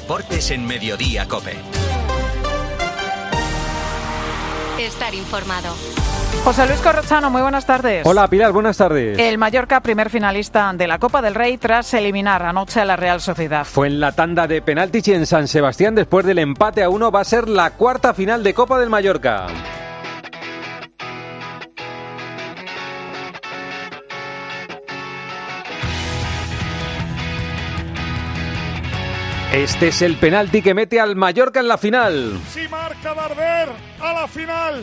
Deportes en Mediodía Cope. Estar informado. José Luis Corrochano, muy buenas tardes. Hola Pilar, buenas tardes. El Mallorca, primer finalista de la Copa del Rey tras eliminar anoche a la Real Sociedad. Fue en la tanda de penaltis y en San Sebastián después del empate a uno va a ser la cuarta final de Copa del Mallorca. Este es el penalti que mete al Mallorca en la final. Si marca Darder a la final.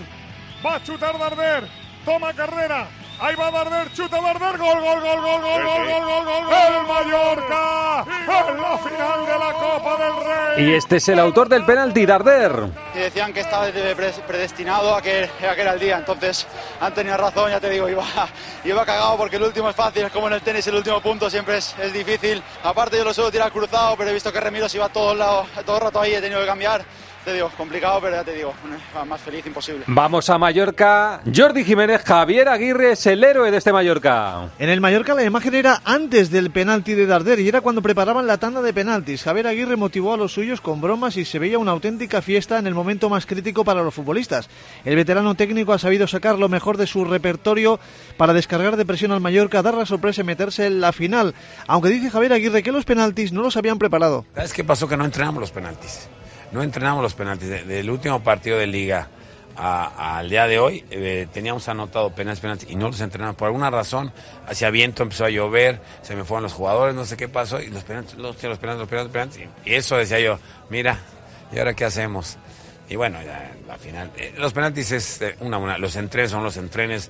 Va a chutar Darder. Toma carrera. Ahí va Darder, chuta Darder, gol, gol, gol, gol, gol, gol, gol, gol, gol, gol, el Mallorca en la final de la Copa del Rey. Y este es el autor del penalti, Darder. Y decían que estaba predestinado a que, a que era el día, entonces han tenido razón, ya te digo, iba, iba cagado porque el último es fácil, es como en el tenis, el último punto siempre es, es difícil. Aparte yo lo suelo tirar cruzado, pero he visto que Remiro se iba todo lado, todo el rato ahí, he tenido que cambiar te digo, complicado, pero ya te digo, más feliz imposible. Vamos a Mallorca. Jordi Jiménez, Javier Aguirre es el héroe de este Mallorca. En el Mallorca la imagen era antes del penalti de Darder y era cuando preparaban la tanda de penaltis. Javier Aguirre motivó a los suyos con bromas y se veía una auténtica fiesta en el momento más crítico para los futbolistas. El veterano técnico ha sabido sacar lo mejor de su repertorio para descargar de presión al Mallorca, dar la sorpresa y meterse en la final. Aunque dice Javier Aguirre que los penaltis no los habían preparado. ¿Sabes qué pasó? Que no entrenamos los penaltis no entrenamos los penaltis. Del último partido de liga al día de hoy eh, teníamos anotado penaltis, penaltis y no los entrenamos. Por alguna razón, hacía viento, empezó a llover, se me fueron los jugadores, no sé qué pasó, y los penaltis, los, los penaltis, los penaltis, penaltis. Y eso decía yo, mira, ¿y ahora qué hacemos? Y bueno, ya, al final, eh, los penaltis es eh, una, una, los entrenes son los entrenes,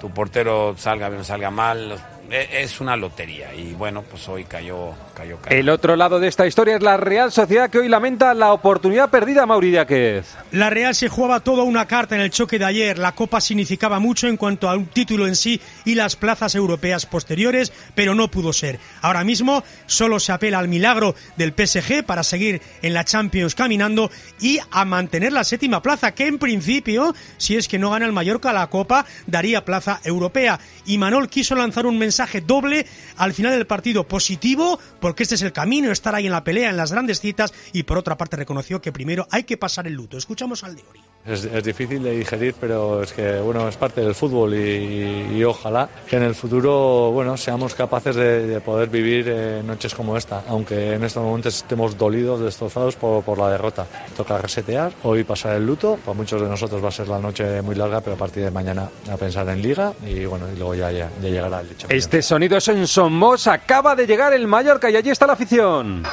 tu portero salga bien o salga mal, los, es una lotería y bueno, pues hoy cayó, cayó, cayó, El otro lado de esta historia es la Real Sociedad que hoy lamenta la oportunidad perdida, Mauridiáquez. La Real se jugaba toda una carta en el choque de ayer. La Copa significaba mucho en cuanto a un título en sí y las plazas europeas posteriores, pero no pudo ser. Ahora mismo solo se apela al milagro del PSG para seguir en la Champions caminando y a mantener la séptima plaza, que en principio, si es que no gana el Mallorca la Copa, daría plaza europea. Y Manol quiso lanzar un mensaje mensaje doble al final del partido positivo, porque este es el camino, estar ahí en la pelea, en las grandes citas, y por otra parte reconoció que primero hay que pasar el luto. Escuchamos al de Ori. Es, es, difícil de digerir, pero es que bueno es parte del fútbol y, y ojalá que en el futuro bueno seamos capaces de, de poder vivir eh, noches como esta, aunque en estos momentos estemos dolidos, destrozados por, por, la derrota. Toca resetear, hoy pasar el luto, para muchos de nosotros va a ser la noche muy larga, pero a partir de mañana a pensar en liga y bueno y luego ya, ya, ya llegará el hecho. Este sonido es en Somos, acaba de llegar el Mallorca y allí está la afición.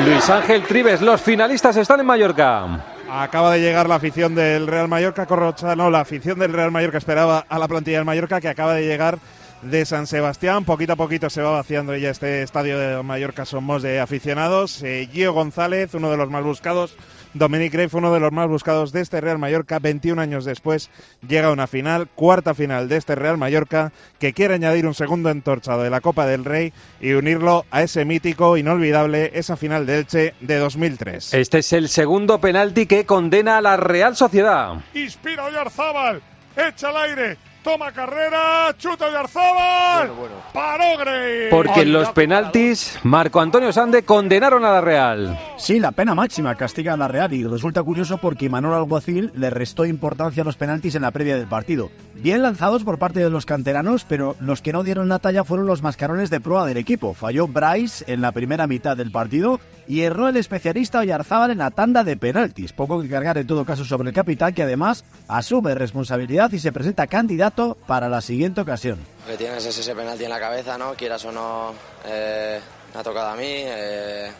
Luis Ángel Tribes, los finalistas están en Mallorca. Acaba de llegar la afición del Real Mallorca, Corrochano, la afición del Real Mallorca esperaba a la plantilla del Mallorca que acaba de llegar de San Sebastián. Poquito a poquito se va vaciando ya este estadio de Mallorca Somos de aficionados. Eh, Gio González, uno de los más buscados. Dominic Rey fue uno de los más buscados de este Real Mallorca. 21 años después llega a una final, cuarta final de este Real Mallorca, que quiere añadir un segundo entorchado de la Copa del Rey y unirlo a ese mítico, inolvidable, esa final de Elche de 2003. Este es el segundo penalti que condena a la Real Sociedad. Inspira Oyarzábal, echa al aire, toma carrera, chuta de Arzabal, bueno, bueno. paró Grey. Porque en los penaltis, Marco Antonio Sande condenaron a la Real. Sí, la pena máxima castiga a la Real y resulta curioso porque Manuel Alguacil le restó importancia a los penaltis en la previa del partido. Bien lanzados por parte de los canteranos, pero los que no dieron la talla fueron los mascarones de proa del equipo. Falló Bryce en la primera mitad del partido y erró el especialista Oyarzábal en la tanda de penaltis. Poco que cargar en todo caso sobre el capitán que además asume responsabilidad y se presenta candidato para la siguiente ocasión. Que tienes es ese penalti en la cabeza, ¿no? Quieras o no, eh, me ha tocado a mí. Eh,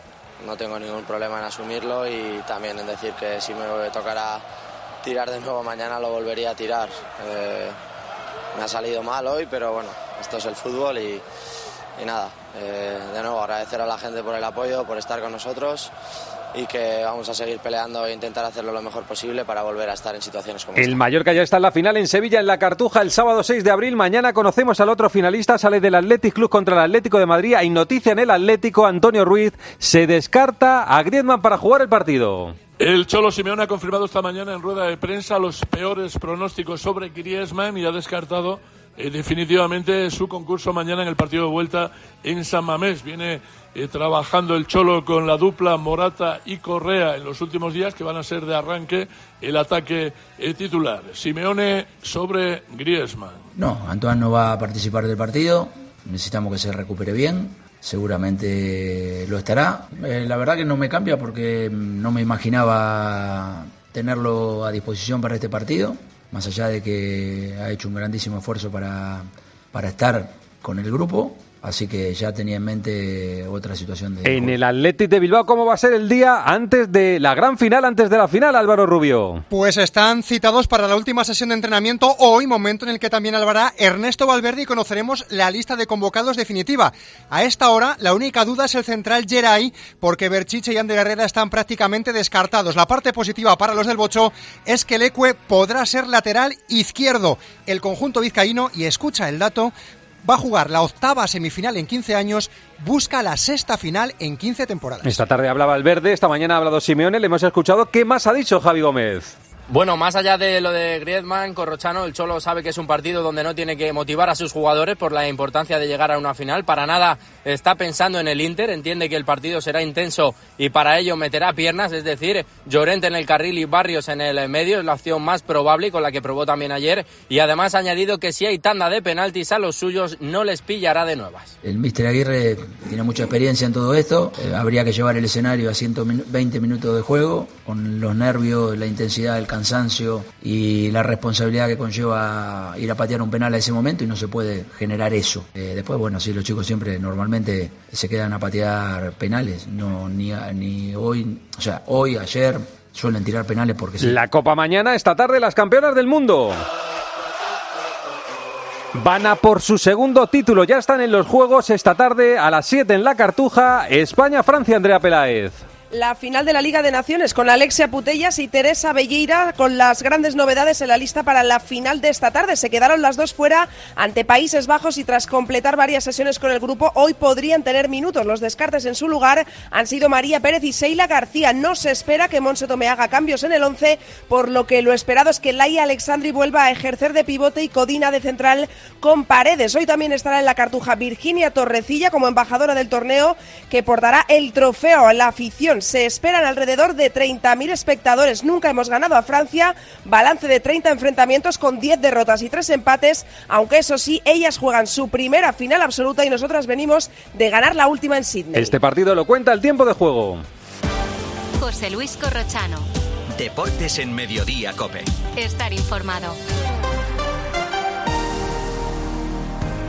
no tengo ningún problema en asumirlo y también en decir que si me tocara tirar de nuevo mañana lo volvería a tirar. Eh, me ha salido mal hoy, pero bueno, esto es el fútbol y, y nada, eh, de nuevo agradecer a la gente por el apoyo, por estar con nosotros y que vamos a seguir peleando e intentar hacerlo lo mejor posible para volver a estar en situaciones como El esta. Mallorca ya está en la final en Sevilla, en la Cartuja, el sábado 6 de abril. Mañana conocemos al otro finalista, sale del Athletic Club contra el Atlético de Madrid. Hay noticia en el Atlético, Antonio Ruiz se descarta a Griezmann para jugar el partido. El Cholo Simeone ha confirmado esta mañana en rueda de prensa los peores pronósticos sobre Griezmann y ha descartado eh, definitivamente su concurso mañana en el partido de vuelta en San Mamés. Viene eh, trabajando el Cholo con la dupla Morata y Correa en los últimos días, que van a ser de arranque el ataque eh, titular. Simeone sobre Griezmann. No, Antoine no va a participar del partido. Necesitamos que se recupere bien. Seguramente lo estará. La verdad que no me cambia porque no me imaginaba tenerlo a disposición para este partido, más allá de que ha hecho un grandísimo esfuerzo para, para estar con el grupo. Así que ya tenía en mente otra situación. De en el Athletic de Bilbao, ¿cómo va a ser el día antes de la gran final, antes de la final, Álvaro Rubio? Pues están citados para la última sesión de entrenamiento hoy, momento en el que también alvará Ernesto Valverde y conoceremos la lista de convocados definitiva. A esta hora, la única duda es el central Geray, porque Berchiche y Ander Herrera están prácticamente descartados. La parte positiva para los del Bocho es que el Ecue podrá ser lateral izquierdo. El conjunto vizcaíno, y escucha el dato, va a jugar la octava semifinal en 15 años, busca la sexta final en 15 temporadas. Esta tarde hablaba el verde, esta mañana ha hablado Simeone, le hemos escuchado. ¿Qué más ha dicho Javi Gómez? Bueno, más allá de lo de Griezmann, Corrochano, el Cholo sabe que es un partido donde no tiene que motivar a sus jugadores por la importancia de llegar a una final. Para nada está pensando en el Inter, entiende que el partido será intenso y para ello meterá piernas, es decir, Llorente en el carril y Barrios en el medio es la opción más probable y con la que probó también ayer. Y además ha añadido que si hay tanda de penaltis a los suyos no les pillará de nuevas. El Mister Aguirre tiene mucha experiencia en todo esto. Eh, habría que llevar el escenario a 120 minutos de juego, con los nervios, la intensidad del cansancio y la responsabilidad que conlleva ir a patear un penal a ese momento y no se puede generar eso. Eh, después, bueno, sí, los chicos siempre normalmente se quedan a patear penales, no ni, ni hoy, o sea, hoy, ayer suelen tirar penales porque. La Copa mañana, esta tarde, las campeonas del mundo. Van a por su segundo título, ya están en los juegos esta tarde a las 7 en la Cartuja, España-Francia, Andrea Peláez la final de la Liga de Naciones con Alexia Putellas y Teresa Belleira con las grandes novedades en la lista para la final de esta tarde. Se quedaron las dos fuera ante Países Bajos y tras completar varias sesiones con el grupo, hoy podrían tener minutos. Los descartes en su lugar han sido María Pérez y Seila García. No se espera que Monse Tome haga cambios en el 11, por lo que lo esperado es que Laia Alexandri vuelva a ejercer de pivote y Codina de central con paredes. Hoy también estará en la cartuja Virginia Torrecilla como embajadora del torneo que portará el trofeo a la afición se esperan alrededor de 30.000 espectadores. Nunca hemos ganado a Francia. Balance de 30 enfrentamientos con 10 derrotas y 3 empates, aunque eso sí, ellas juegan su primera final absoluta y nosotras venimos de ganar la última en Sydney. Este partido lo cuenta el tiempo de juego. José Luis Corrochano. Deportes en Mediodía, Cope. Estar informado.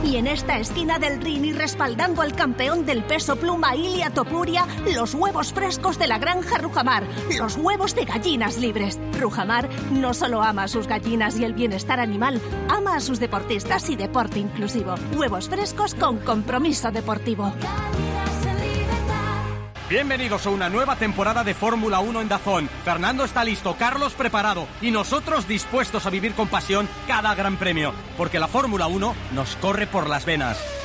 Y en esta esquina del ring y respaldando al campeón del peso pluma Ilia Topuria, los huevos frescos de la granja Rujamar, los huevos de gallinas libres. Rujamar no solo ama a sus gallinas y el bienestar animal, ama a sus deportistas y deporte inclusivo. Huevos frescos con compromiso deportivo. Bienvenidos a una nueva temporada de Fórmula 1 en Dazón. Fernando está listo, Carlos preparado y nosotros dispuestos a vivir con pasión cada gran premio, porque la Fórmula 1 nos corre por las venas.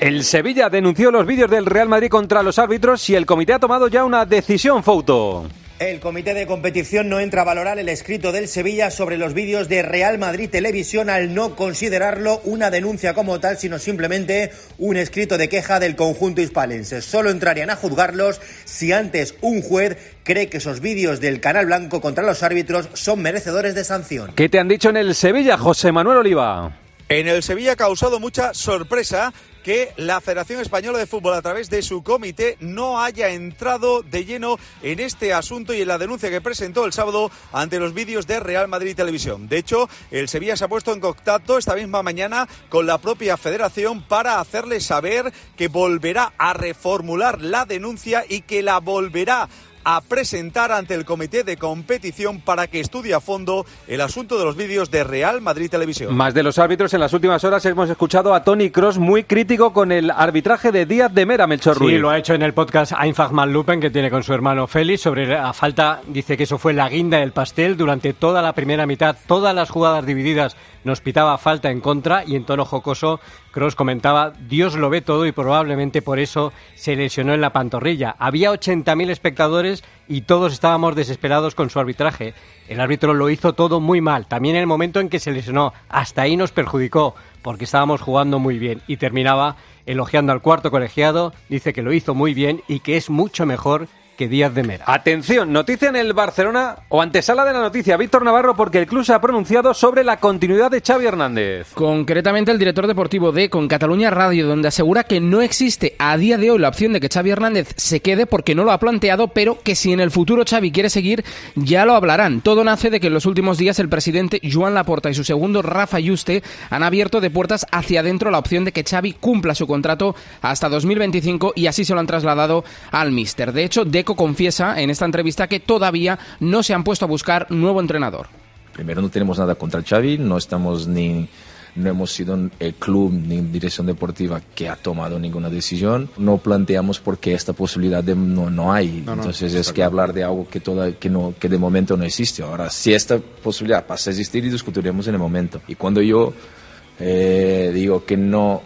El Sevilla denunció los vídeos del Real Madrid contra los árbitros y el comité ha tomado ya una decisión, Fouto. El comité de competición no entra a valorar el escrito del Sevilla sobre los vídeos de Real Madrid Televisión al no considerarlo una denuncia como tal, sino simplemente un escrito de queja del conjunto hispalense. Solo entrarían a juzgarlos si antes un juez cree que esos vídeos del Canal Blanco contra los árbitros son merecedores de sanción. ¿Qué te han dicho en el Sevilla, José Manuel Oliva? En el Sevilla ha causado mucha sorpresa que la Federación Española de Fútbol a través de su comité no haya entrado de lleno en este asunto y en la denuncia que presentó el sábado ante los vídeos de Real Madrid Televisión. De hecho, el Sevilla se ha puesto en contacto esta misma mañana con la propia federación para hacerle saber que volverá a reformular la denuncia y que la volverá a presentar ante el comité de competición para que estudie a fondo el asunto de los vídeos de Real Madrid Televisión. Más de los árbitros, en las últimas horas hemos escuchado a Tony Cross muy crítico con el arbitraje de Díaz de Mera, Melchor Ruiz. Sí, lo ha hecho en el podcast Einfach Lupen que tiene con su hermano Félix sobre la falta, dice que eso fue la guinda del pastel durante toda la primera mitad, todas las jugadas divididas nos pitaba falta en contra y en tono jocoso Cross comentaba, Dios lo ve todo y probablemente por eso se lesionó en la pantorrilla. Había 80.000 espectadores y todos estábamos desesperados con su arbitraje. El árbitro lo hizo todo muy mal, también en el momento en que se lesionó. Hasta ahí nos perjudicó porque estábamos jugando muy bien y terminaba elogiando al cuarto colegiado, dice que lo hizo muy bien y que es mucho mejor que Díaz de Mera. Atención, noticia en el Barcelona o antesala de la noticia, Víctor Navarro, porque el club se ha pronunciado sobre la continuidad de Xavi Hernández. Concretamente el director deportivo de Con Cataluña Radio, donde asegura que no existe a día de hoy la opción de que Xavi Hernández se quede porque no lo ha planteado, pero que si en el futuro Xavi quiere seguir, ya lo hablarán. Todo nace de que en los últimos días el presidente Joan Laporta y su segundo Rafa Yuste han abierto de puertas hacia adentro la opción de que Xavi cumpla su contrato hasta 2025 y así se lo han trasladado al míster. De hecho, de confiesa en esta entrevista que todavía no se han puesto a buscar nuevo entrenador. Primero no tenemos nada contra Xavi, no estamos ni no hemos sido el club ni dirección deportiva que ha tomado ninguna decisión. No planteamos porque esta posibilidad de, no, no hay. Entonces es que hablar de algo que, toda, que, no, que de momento no existe. Ahora, si esta posibilidad pasa a existir, y discutiremos en el momento. Y cuando yo eh, digo que no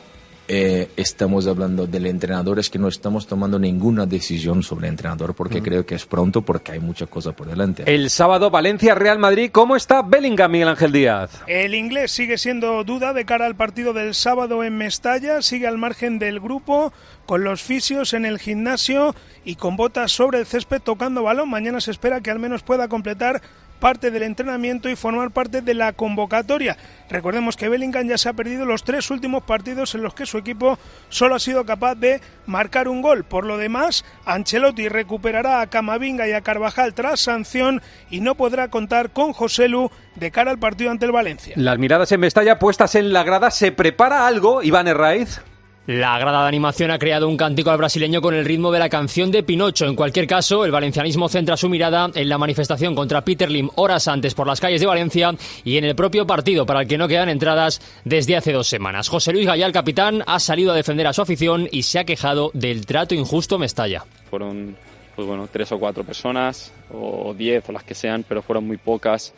eh, estamos hablando del entrenador, es que no estamos tomando ninguna decisión sobre el entrenador porque creo que es pronto porque hay mucha cosa por delante. El sábado Valencia-Real Madrid, ¿cómo está Bellingham, Miguel Ángel Díaz? El inglés sigue siendo duda de cara al partido del sábado en Mestalla, sigue al margen del grupo con los fisios en el gimnasio y con botas sobre el césped tocando balón. Mañana se espera que al menos pueda completar parte del entrenamiento y formar parte de la convocatoria. Recordemos que Bellingham ya se ha perdido los tres últimos partidos en los que su equipo solo ha sido capaz de marcar un gol. Por lo demás, Ancelotti recuperará a Camavinga y a Carvajal tras sanción y no podrá contar con José Lu de cara al partido ante el Valencia. Las miradas en Mestalla puestas en la grada, ¿se prepara algo, Iván Herraiz? La grada de animación ha creado un cántico al brasileño con el ritmo de la canción de Pinocho. En cualquier caso, el valencianismo centra su mirada en la manifestación contra Peter Lim horas antes por las calles de Valencia y en el propio partido para el que no quedan entradas desde hace dos semanas. José Luis Gallá, el capitán, ha salido a defender a su afición y se ha quejado del trato injusto Mestalla. Fueron pues bueno, tres o cuatro personas, o diez o las que sean, pero fueron muy pocas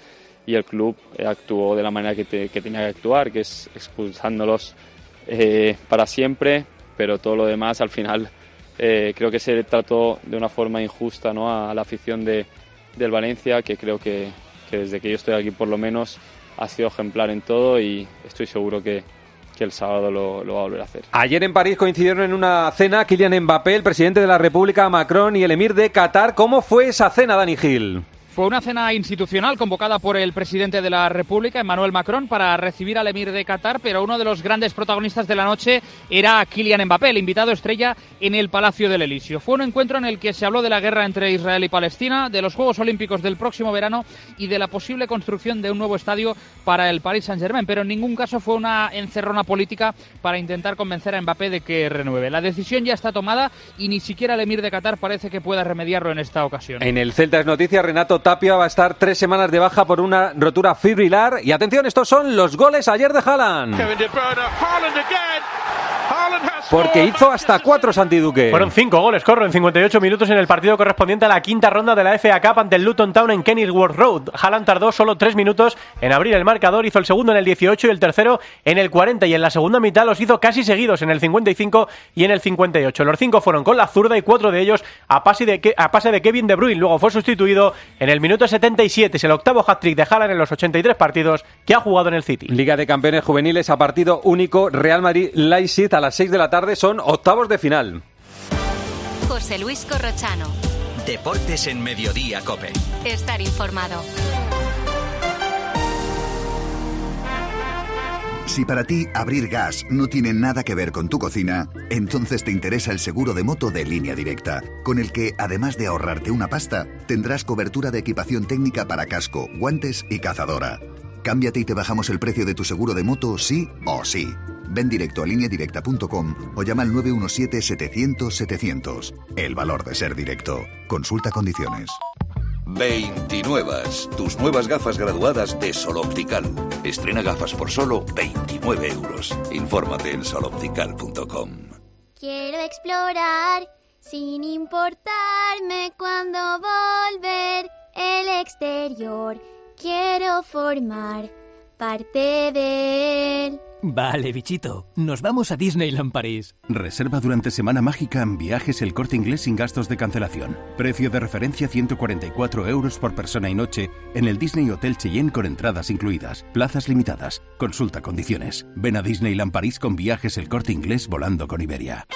y el club actuó de la manera que tenía que actuar, que es expulsándolos eh, para siempre, pero todo lo demás al final eh, creo que se trató de una forma injusta ¿no? a, la afición de, del Valencia, que creo que, desde que yo estoy aquí por lo menos ha sido ejemplar en todo y estoy seguro que, que el sábado lo, lo, va a volver a hacer. Ayer en París coincidieron en una cena Kylian Mbappé, el presidente de la República, Macron y el emir de Qatar. ¿Cómo fue esa cena, Dani Gil? Fue una cena institucional convocada por el presidente de la República, Emmanuel Macron, para recibir al emir de Qatar, pero uno de los grandes protagonistas de la noche era Kylian Mbappé, el invitado estrella en el Palacio del Elíseo. Fue un encuentro en el que se habló de la guerra entre Israel y Palestina, de los Juegos Olímpicos del próximo verano y de la posible construcción de un nuevo estadio para el Paris Saint-Germain, pero en ningún caso fue una encerrona política para intentar convencer a Mbappé de que renueve. La decisión ya está tomada y ni siquiera el emir de Qatar parece que pueda remediarlo en esta ocasión. En el Celta es noticia, Renato Tapia va a estar tres semanas de baja por una rotura fibrilar. Y atención, estos son los goles ayer de Haaland. Porque hizo hasta cuatro Santi Duque. Fueron cinco goles, corro, en 58 minutos en el partido correspondiente a la quinta ronda de la FA Cup ante el Luton Town en Kenilworth Road. Haaland tardó solo tres minutos en abrir el marcador, hizo el segundo en el 18 y el tercero en el 40 y en la segunda mitad los hizo casi seguidos en el 55 y en el 58. Los cinco fueron con la zurda y cuatro de ellos a pase de, a pase de Kevin De Bruyne. Luego fue sustituido en el minuto 77. Es el octavo hat-trick de Haaland en los 83 partidos que ha jugado en el City. Liga de Campeones Juveniles a partido único Real Madrid-Leipzig a las 6 de la tarde son octavos de final. José Luis Corrochano. Deportes en Mediodía, Cope. Estar informado. Si para ti abrir gas no tiene nada que ver con tu cocina, entonces te interesa el seguro de moto de línea directa, con el que, además de ahorrarte una pasta, tendrás cobertura de equipación técnica para casco, guantes y cazadora. Cámbiate y te bajamos el precio de tu seguro de moto sí o sí. Ven directo a lineadirecta.com o llama al 917-700-700. El valor de ser directo. Consulta condiciones. 29. Tus nuevas gafas graduadas de Sol Optical. Estrena gafas por solo 29 euros. Infórmate en soloptical.com. Quiero explorar sin importarme cuando volver el exterior. Quiero formar parte de él. Vale, bichito. Nos vamos a Disneyland París. Reserva durante Semana Mágica en viajes el corte inglés sin gastos de cancelación. Precio de referencia 144 euros por persona y noche en el Disney Hotel Cheyenne con entradas incluidas. Plazas limitadas. Consulta condiciones. Ven a Disneyland París con viajes el corte inglés volando con Iberia.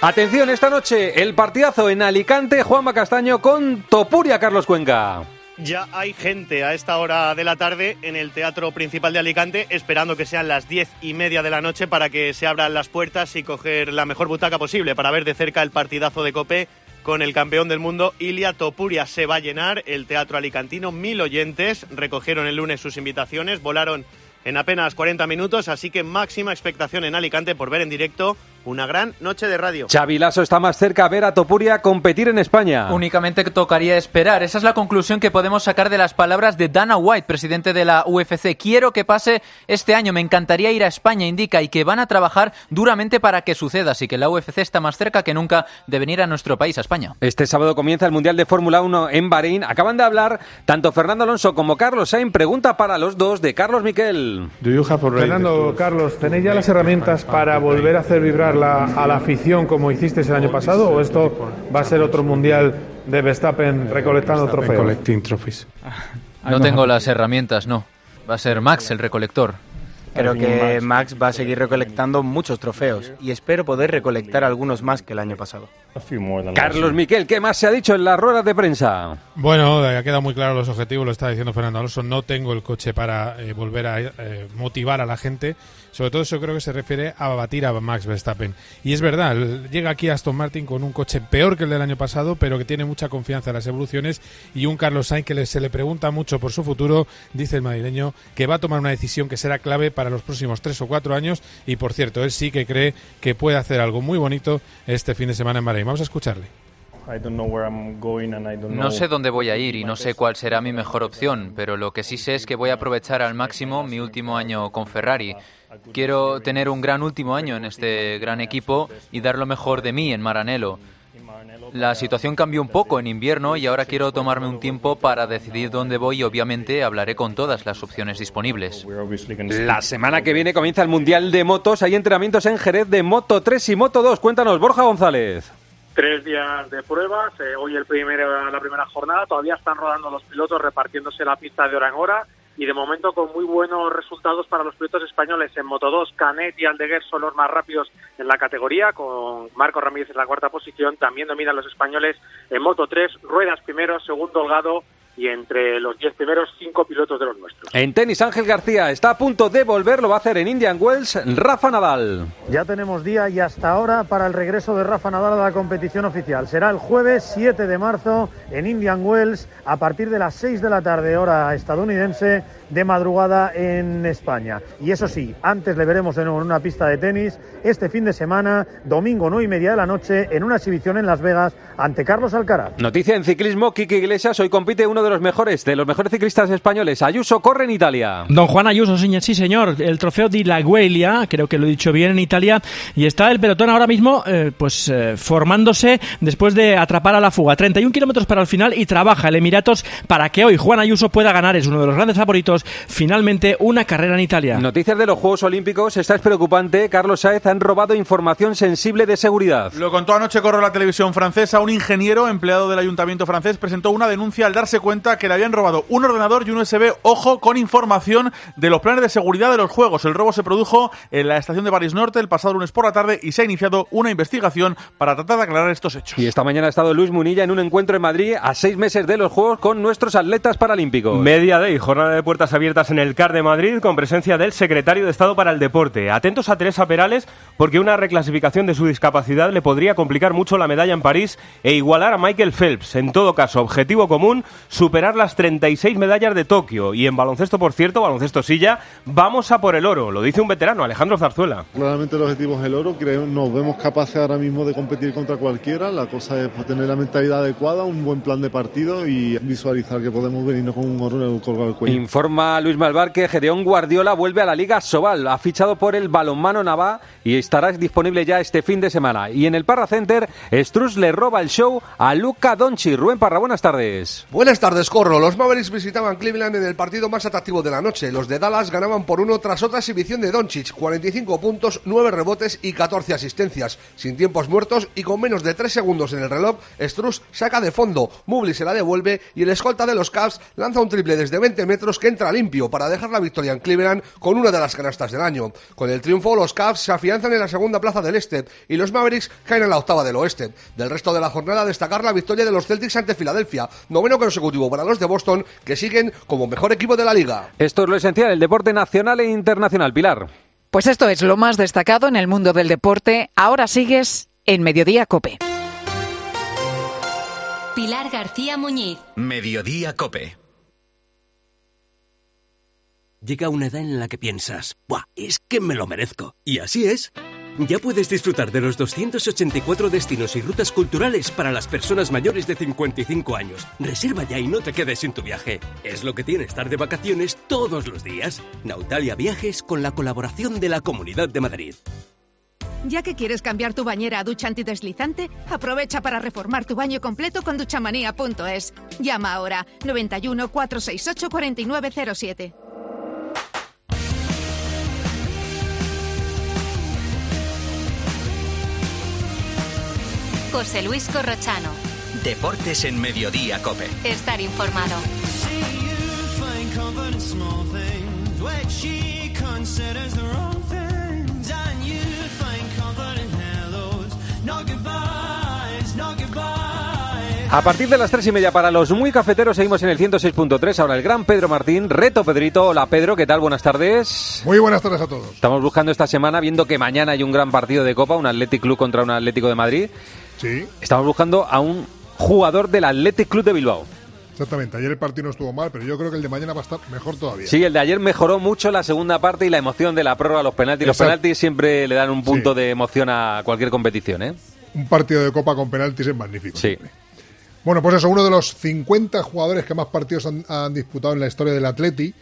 Atención, esta noche el partidazo en Alicante, Juanma Castaño con Topuria Carlos Cuenca. Ya hay gente a esta hora de la tarde en el Teatro Principal de Alicante esperando que sean las diez y media de la noche para que se abran las puertas y coger la mejor butaca posible para ver de cerca el partidazo de Cope con el campeón del mundo Ilia Topuria. Se va a llenar el Teatro Alicantino, mil oyentes recogieron el lunes sus invitaciones, volaron en apenas 40 minutos, así que máxima expectación en Alicante por ver en directo una gran noche de radio. Xavi Lasso está más cerca a ver a Topuria competir en España. Únicamente tocaría esperar. Esa es la conclusión que podemos sacar de las palabras de Dana White, presidente de la UFC. Quiero que pase este año. Me encantaría ir a España, indica, y que van a trabajar duramente para que suceda. Así que la UFC está más cerca que nunca de venir a nuestro país, a España. Este sábado comienza el Mundial de Fórmula 1 en Bahrein. Acaban de hablar tanto Fernando Alonso como Carlos Sainz. Pregunta para los dos de Carlos Miquel. Fernando, Carlos, ¿tenéis ya las herramientas para volver a hacer vibrar a la afición como hicisteis el año pasado o esto va a ser otro mundial de Verstappen recolectando trofeos? No tengo las herramientas, no. Va a ser Max el recolector. Creo que Max va a seguir recolectando muchos trofeos y espero poder recolectar algunos más que el año pasado. Carlos Miquel, ¿qué más se ha dicho en las ruedas de prensa? Bueno, ha quedado muy claro los objetivos, lo está diciendo Fernando Alonso. No tengo el coche para eh, volver a eh, motivar a la gente. Sobre todo eso creo que se refiere a batir a Max Verstappen. Y es verdad, llega aquí Aston Martin con un coche peor que el del año pasado, pero que tiene mucha confianza en las evoluciones y un Carlos Sainz que se le pregunta mucho por su futuro, dice el madrileño, que va a tomar una decisión que será clave para los próximos tres o cuatro años y por cierto, él sí que cree que puede hacer algo muy bonito este fin de semana en Bahrein. Vamos a escucharle. No sé dónde voy a ir y no sé cuál será mi mejor opción, pero lo que sí sé es que voy a aprovechar al máximo mi último año con Ferrari. Quiero tener un gran último año en este gran equipo y dar lo mejor de mí en Maranello. La situación cambió un poco en invierno y ahora quiero tomarme un tiempo para decidir dónde voy y obviamente hablaré con todas las opciones disponibles. La semana que viene comienza el Mundial de Motos. Hay entrenamientos en Jerez de Moto 3 y Moto 2. Cuéntanos, Borja González. Tres días de pruebas, eh, hoy el primero, la primera jornada, todavía están rodando los pilotos repartiéndose la pista de hora en hora y de momento con muy buenos resultados para los pilotos españoles. En Moto 2, Canet y Aldeguer son los más rápidos en la categoría, con Marco Ramírez en la cuarta posición. También dominan los españoles en Moto 3, Ruedas primero, segundo Holgado y entre los diez primeros cinco pilotos de los nuestros. En tenis, Ángel García está a punto de volver, lo va a hacer en Indian Wells, Rafa Nadal. Ya tenemos día y hasta ahora para el regreso de Rafa Nadal a la competición oficial. Será el jueves 7 de marzo en Indian Wells a partir de las 6 de la tarde hora estadounidense de madrugada en España. Y eso sí, antes le veremos en una pista de tenis este fin de semana, domingo 9 y media de la noche, en una exhibición en Las Vegas ante Carlos Alcaraz. Noticia en ciclismo, Kiki Iglesias hoy compite uno de los mejores, de los mejores ciclistas españoles. Ayuso corre en Italia. Don Juan Ayuso, sí señor, el trofeo de la Guelia, creo que lo he dicho bien en Italia, y está el pelotón ahora mismo eh, pues eh, formándose después de atrapar a la fuga. 31 kilómetros para el final y trabaja el Emiratos para que hoy Juan Ayuso pueda ganar, es uno de los grandes favoritos finalmente una carrera en Italia. Noticias de los Juegos Olímpicos, esta es preocupante. Carlos Saez han robado información sensible de seguridad. Lo contó anoche corre la televisión francesa. Un ingeniero empleado del ayuntamiento francés presentó una denuncia al darse cuenta que le habían robado un ordenador y un USB, ojo, con información de los planes de seguridad de los Juegos. El robo se produjo en la estación de París Norte el pasado lunes por la tarde y se ha iniciado una investigación para tratar de aclarar estos hechos. Y esta mañana ha estado Luis Munilla en un encuentro en Madrid a seis meses de los Juegos con nuestros atletas paralímpicos. Media day, jornada de puertas puertas abiertas en el CAR de Madrid con presencia del secretario de Estado para el Deporte. Atentos a Teresa Perales porque una reclasificación de su discapacidad le podría complicar mucho la medalla en París e igualar a Michael Phelps. En todo caso, objetivo común, superar las 36 medallas de Tokio. Y en baloncesto, por cierto, baloncesto silla, vamos a por el oro. Lo dice un veterano, Alejandro Zarzuela. Claramente el objetivo es el oro. Creo, nos vemos capaces ahora mismo de competir contra cualquiera. La cosa es pues, tener la mentalidad adecuada, un buen plan de partido y visualizar que podemos venirnos con un oro en el colgado del cuello. Informa Luis Malvar que Gedeón Guardiola vuelve a la Liga Sobal. Ha fichado por el balonmano Navá y estará disponible ya este fin de semana. Y en el Parra Center, Struz le roba el show a Luca Donchi. Rubén Parra, buenas tardes. Buenas tardes, Corro. Los Mavericks visitaban Cleveland en el partido más atractivo de la noche. Los de Dallas ganaban por uno tras otra exhibición de Doncic. 45 puntos, 9 rebotes y 14 asistencias. Sin tiempos muertos y con menos de 3 segundos en el reloj, Struz saca de fondo. Mubli se la devuelve y el escolta de los Cavs lanza un triple desde 20 metros que entra limpio para dejar la victoria en Cleveland con una de las canastas del año. Con el triunfo, los Cavs se afianzan en la segunda plaza del este y los Mavericks caen en la octava del oeste. Del resto de la jornada, destacar la victoria de los Celtics ante Filadelfia, noveno consecutivo para los de Boston, que siguen como mejor equipo de la liga. Esto es lo esencial, el deporte nacional e internacional. Pilar. Pues esto es lo más destacado en el mundo del deporte. Ahora sigues en Mediodía Cope. Pilar García Muñiz. Mediodía Cope. Llega una edad en la que piensas, ¡buah! Es que me lo merezco. Y así es. Ya puedes disfrutar de los 284 destinos y rutas culturales para las personas mayores de 55 años. Reserva ya y no te quedes sin tu viaje. Es lo que tiene estar de vacaciones todos los días. Nautalia Viajes con la colaboración de la Comunidad de Madrid. Ya que quieres cambiar tu bañera a ducha antideslizante, aprovecha para reformar tu baño completo con duchamanía.es. Llama ahora 91 468 4907. José Luis Corrochano. Deportes en Mediodía Cope. Estar informado. A partir de las tres y media para los muy cafeteros seguimos en el 106.3. Ahora el gran Pedro Martín, reto Pedrito. Hola Pedro, ¿qué tal? Buenas tardes. Muy buenas tardes a todos. Estamos buscando esta semana, viendo que mañana hay un gran partido de Copa, un Athletic Club contra un Atlético de Madrid. Sí. Estamos buscando a un jugador del Athletic Club de Bilbao. Exactamente, ayer el partido no estuvo mal, pero yo creo que el de mañana va a estar mejor todavía. Sí, el de ayer mejoró mucho la segunda parte y la emoción de la prórroga, los penaltis. Los penaltis siempre le dan un punto de emoción a cualquier competición, ¿eh? Un partido de Copa con penaltis es magnífico. Sí. Bueno, pues eso, uno de los 50 jugadores que más partidos han, han disputado en la historia del Atleti,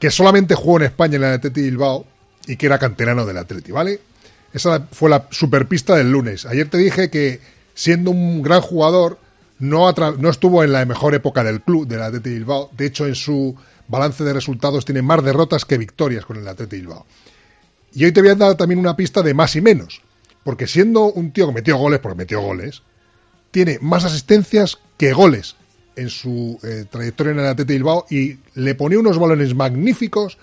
que solamente jugó en España en el Atleti Bilbao y que era canterano del Atleti, ¿vale? Esa fue la superpista del lunes. Ayer te dije que siendo un gran jugador no, no estuvo en la mejor época del club del Atleti Bilbao. De hecho, en su balance de resultados tiene más derrotas que victorias con el Atleti Bilbao. Y hoy te voy a dar también una pista de más y menos. Porque siendo un tío que metió goles, porque metió goles, tiene más asistencias que goles en su eh, trayectoria en el Atleti Bilbao y le ponía unos balones magníficos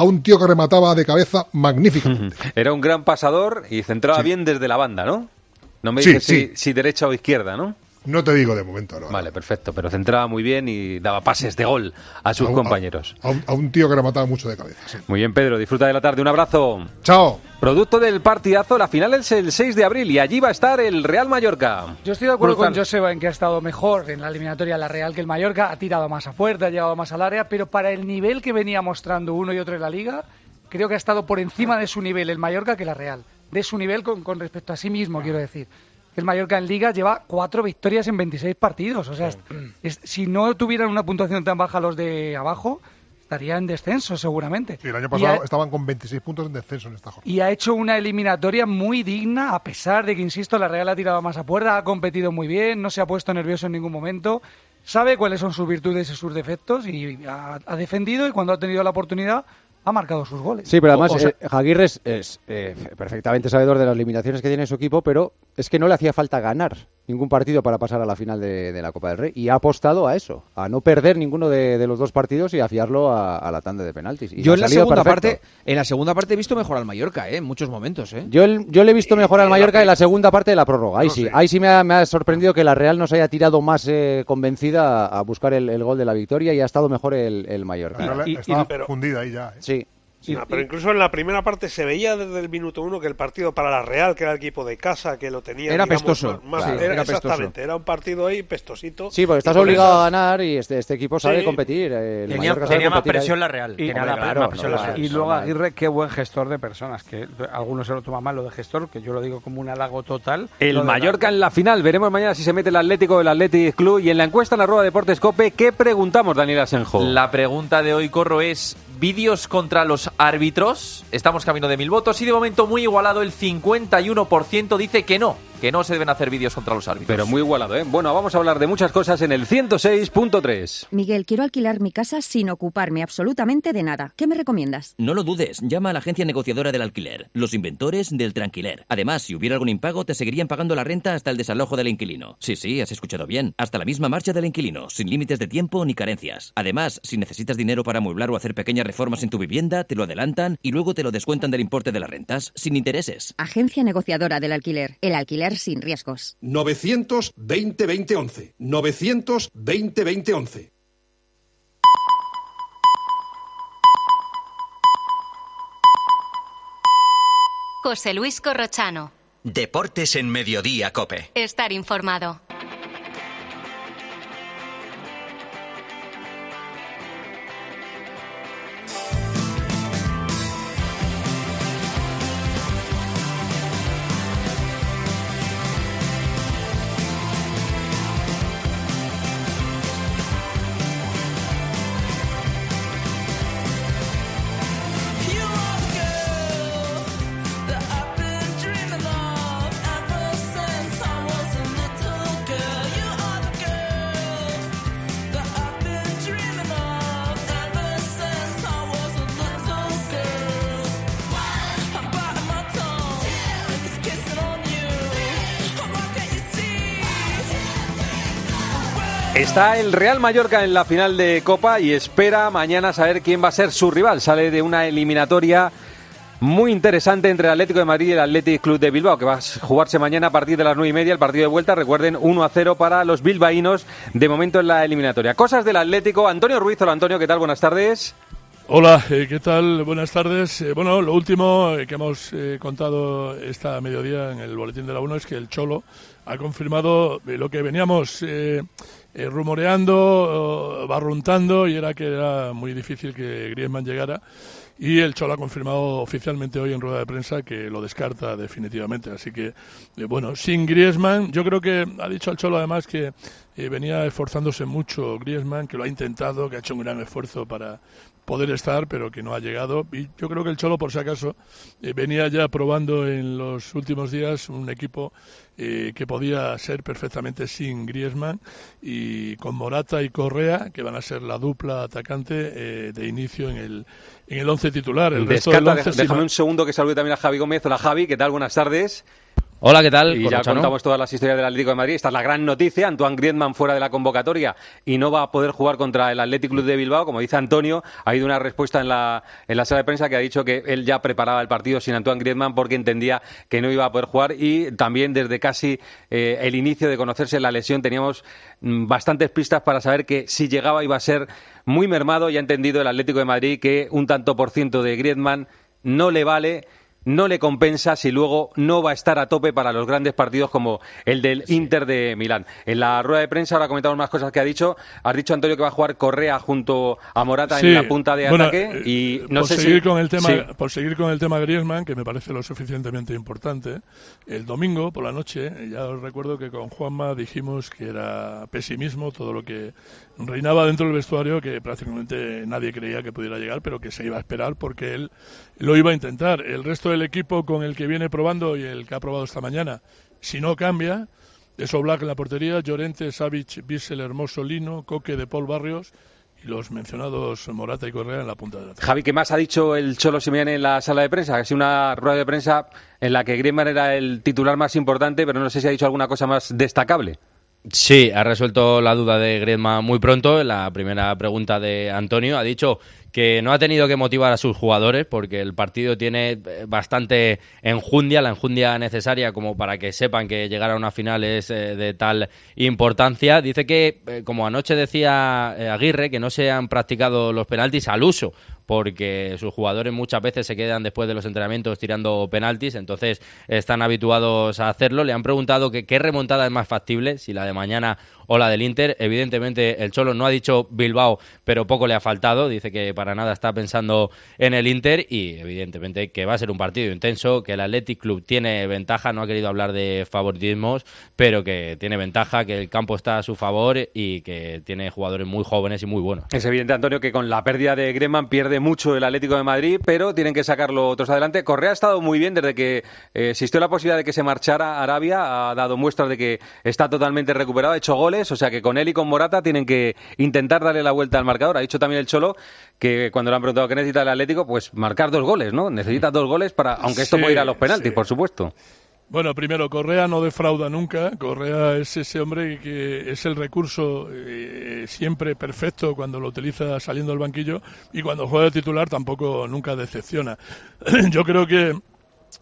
a un tío que remataba de cabeza magníficamente. Era un gran pasador y centraba bien desde la banda, ¿no? No me Sí, dices sí. si, si derecha o izquierda, ¿no? No te digo de momento, no. Vale, perfecto, pero centraba muy bien y daba pases de gol a sus A un- compañeros. A un, a un tío que remataba mucho de cabeza. sí. Muy bien, Pedro, disfruta de la tarde. Un abrazo. Chao. Producto del partidazo, la final es el 6 de abril y allí va a estar el Real Mallorca. Yo estoy de acuerdo Brutal. con Joseba en que ha estado mejor en la eliminatoria la Real que el Mallorca, ha tirado más a puerta, ha llegado más al área, pero para el nivel que venía mostrando uno y otro en la liga, creo que ha estado por encima de su nivel el Mallorca que la Real. De su nivel con, con respecto a sí mismo, quiero decir. El Mallorca en liga lleva cuatro victorias en 26 partidos. O sea, es- si no tuvieran una puntuación tan baja los de abajo, estaría en descenso seguramente. Sí, el año pasado ha- estaban con 26 puntos en descenso en esta jornada. y ha hecho una eliminatoria muy digna, a pesar de que, insisto, la Real ha tirado más a puerta, ha competido muy bien, no se ha puesto nervioso en ningún momento, sabe cuáles son sus virtudes y sus defectos y ha, ha defendido y cuando ha tenido la oportunidad ha marcado sus goles. Sí, pero además O- o sea, eh, Jaguirre es, es, eh, perfectamente sabedor de las limitaciones que tiene su equipo, pero es que no le hacía falta ganar. Ningún partido para pasar a la final de, de la Copa del Rey y ha apostado a eso, a no perder ninguno de, de los dos partidos y a fiarlo a, a la tanda de penaltis. Y Yo le en la segunda perfecto. parte, en la segunda parte he visto mejor al Mallorca, ¿eh? en muchos momentos, ¿eh? Yo, el- yo le he visto mejor al Mallorca en la segunda parte de la prórroga. Ahí sí, ahí sí me ha, me ha sorprendido que la Real nos haya tirado más eh, convencida a, a buscar el, el gol de la victoria y ha estado mejor el, el Mallorca. Pero le- estaba fundida ahí ya. ¿eh? Sí. No, pero incluso en la primera parte se veía desde el minuto uno que el partido para la Real, que era el equipo de casa, que lo tenía. Era digamos, pestoso. más- Claro. era, Era pestoso. exactamente, era un partido ahí pestosito. Sí, porque estás obligado esas- a ganar y este, este equipo sabe Sí. competir. eh, el Tenía, más competir ahí. presión la Real. Y, tenía hombre, la- claro, más presión la normal, Real. Y luego. Aguirre, qué buen gestor de personas, que algunos se lo toman mal lo de gestor, que yo lo digo como un halago total. El la- Mallorca en la final. Veremos mañana si se mete el Atlético o el Athletic Club. Y en la encuesta en la Rueda Deportes Cope, ¿qué preguntamos, Daniel Asenjo? La pregunta de hoy, Corro, es vídeos contra los árbitros. Estamos camino de mil votos y de momento muy igualado. El 51% dice que no, que no se deben hacer vídeos contra los árbitros. Pero muy igualado, ¿eh? Bueno, vamos a hablar de muchas cosas en el 106.3. Miguel, quiero alquilar mi casa sin ocuparme absolutamente de nada. ¿Qué me recomiendas? No lo dudes, llama a la agencia negociadora del alquiler, los inventores del tranquiler. Además, si hubiera algún impago, te seguirían pagando la renta hasta el desalojo del inquilino. Sí, sí, has escuchado bien. Hasta la misma marcha del inquilino, sin límites de tiempo ni carencias. Además, si necesitas dinero para amueblar o hacer pequeñas reformas en tu vivienda, te lo adelantan y luego te lo descuentan del importe de las rentas, sin intereses. Agencia negociadora del alquiler. El alquiler sin riesgos. 920 2011. 920 2011. José Luis Corrochano. Deportes en Mediodía, Cope. Estar informado. Está el Real Mallorca en la final de Copa y espera mañana saber quién va a ser su rival. Sale de una eliminatoria muy interesante entre el Atlético de Madrid y el Athletic Club de Bilbao, que va a jugarse mañana a partir de las nueve y media el partido de vuelta. Recuerden, 1 a 0 para los bilbaínos de momento en la eliminatoria. Cosas del Atlético. Antonio Ruiz, hola Antonio, ¿qué tal? Buenas tardes. Hola, eh, ¿qué tal? Buenas tardes. Eh, bueno, lo último eh, que hemos contado esta mediodía en el Boletín de la 1 es que el Cholo ha confirmado lo que veníamos eh, rumoreando, barruntando, y era que era muy difícil que Griezmann llegara. Y el Cholo ha confirmado oficialmente hoy en rueda de prensa que lo descarta definitivamente. Así que, eh, bueno, sin Griezmann, yo creo que ha dicho el Cholo además que eh, venía esforzándose mucho Griezmann, que lo ha intentado, que ha hecho un gran esfuerzo para poder estar, pero que no ha llegado. Y yo creo que el Cholo, por si acaso, eh, venía ya probando en los últimos días un equipo eh, que podía ser perfectamente sin Griezmann y con Morata y Correa, que van a ser la dupla atacante eh, de inicio en el, en el once titular. El resto del once, déjame un segundo que salude también a Javi Gómez. Hola Javi, ¿qué tal? Buenas tardes. Hola, ¿qué tal? Y ya contamos todas las historias del Atlético de Madrid. Esta es la gran noticia. Antoine Griezmann fuera de la convocatoria y no va a poder jugar contra el Athletic Club de Bilbao. Como dice Antonio, ha habido una respuesta en la, en la sala de prensa que ha dicho que él ya preparaba el partido sin Antoine Griezmann porque entendía que no iba a poder jugar. Y también desde casi eh, el inicio de conocerse la lesión teníamos mm, bastantes pistas para saber que si llegaba iba a ser muy mermado. Y ha entendido el Atlético de Madrid que un tanto por ciento de Griezmann no le vale no le compensa si luego no va a estar a tope para los grandes partidos como el del Inter de Milán. En la rueda de prensa ahora comentamos más cosas que ha dicho. Has dicho Antonio que va a jugar Correa junto a Morata Sí, en la punta de bueno, ataque eh, y no por sé seguir si con el tema Sí. por seguir con el tema Griezmann que me parece lo suficientemente importante el domingo por la noche ya os recuerdo que con Juanma dijimos que era pesimismo todo lo que reinaba dentro del vestuario que prácticamente nadie creía que pudiera llegar pero que se iba a esperar porque él lo iba a intentar el resto del equipo con el que viene probando y el que ha probado esta mañana si no cambia es Oblak en la portería Llorente, Savic, Bissell, Hermoso, Lino, Coque de Paul Barrios y los mencionados Morata y Correa en la punta de la Javi, ¿qué más ha dicho el Cholo Simeone en la sala de prensa? Ha sido una rueda de prensa en la que Griezmann era el titular más importante, pero no sé si ha dicho alguna cosa más destacable. Sí, ha resuelto la duda de Griezmann muy pronto. La primera pregunta de Antonio ha dicho que no ha tenido que motivar a sus jugadores porque el partido tiene eh, bastante enjundia, la enjundia necesaria como para que sepan que llegar a una final es eh, de tal importancia. Dice que, eh, como anoche decía Aguirre, que no se han practicado los penaltis al uso porque sus jugadores muchas veces se quedan después de los entrenamientos tirando penaltis, entonces están habituados a hacerlo. Le han preguntado qué remontada es más factible, si la de mañana o la del Inter. Evidentemente, el Cholo no ha dicho Bilbao, pero poco le ha faltado. Dice que para nada está pensando en el Inter y, evidentemente, que va a ser un partido intenso, que el Athletic Club tiene ventaja. No ha querido hablar de favoritismos, pero que tiene ventaja, que el campo está a su favor y que tiene jugadores muy jóvenes y muy buenos. Es evidente, Antonio, que con la pérdida de Greman pierde mucho el Atlético de Madrid, pero tienen que sacarlo otros adelante. Correa ha estado muy bien desde que eh, existió la posibilidad de que se marchara a Arabia. Ha dado muestras de que está totalmente recuperado, ha hecho goles o sea que con él y con Morata tienen que intentar darle la vuelta al marcador. Ha dicho también el Cholo que cuando le han preguntado qué necesita el Atlético, pues marcar dos goles, ¿no? Necesita dos goles para, aunque esto puede ir a los penaltis, por supuesto. Bueno, primero, Correa no defrauda nunca. Correa es ese hombre que es el recurso eh, siempre perfecto cuando lo utiliza saliendo del banquillo y cuando juega de titular tampoco nunca decepciona. Yo creo que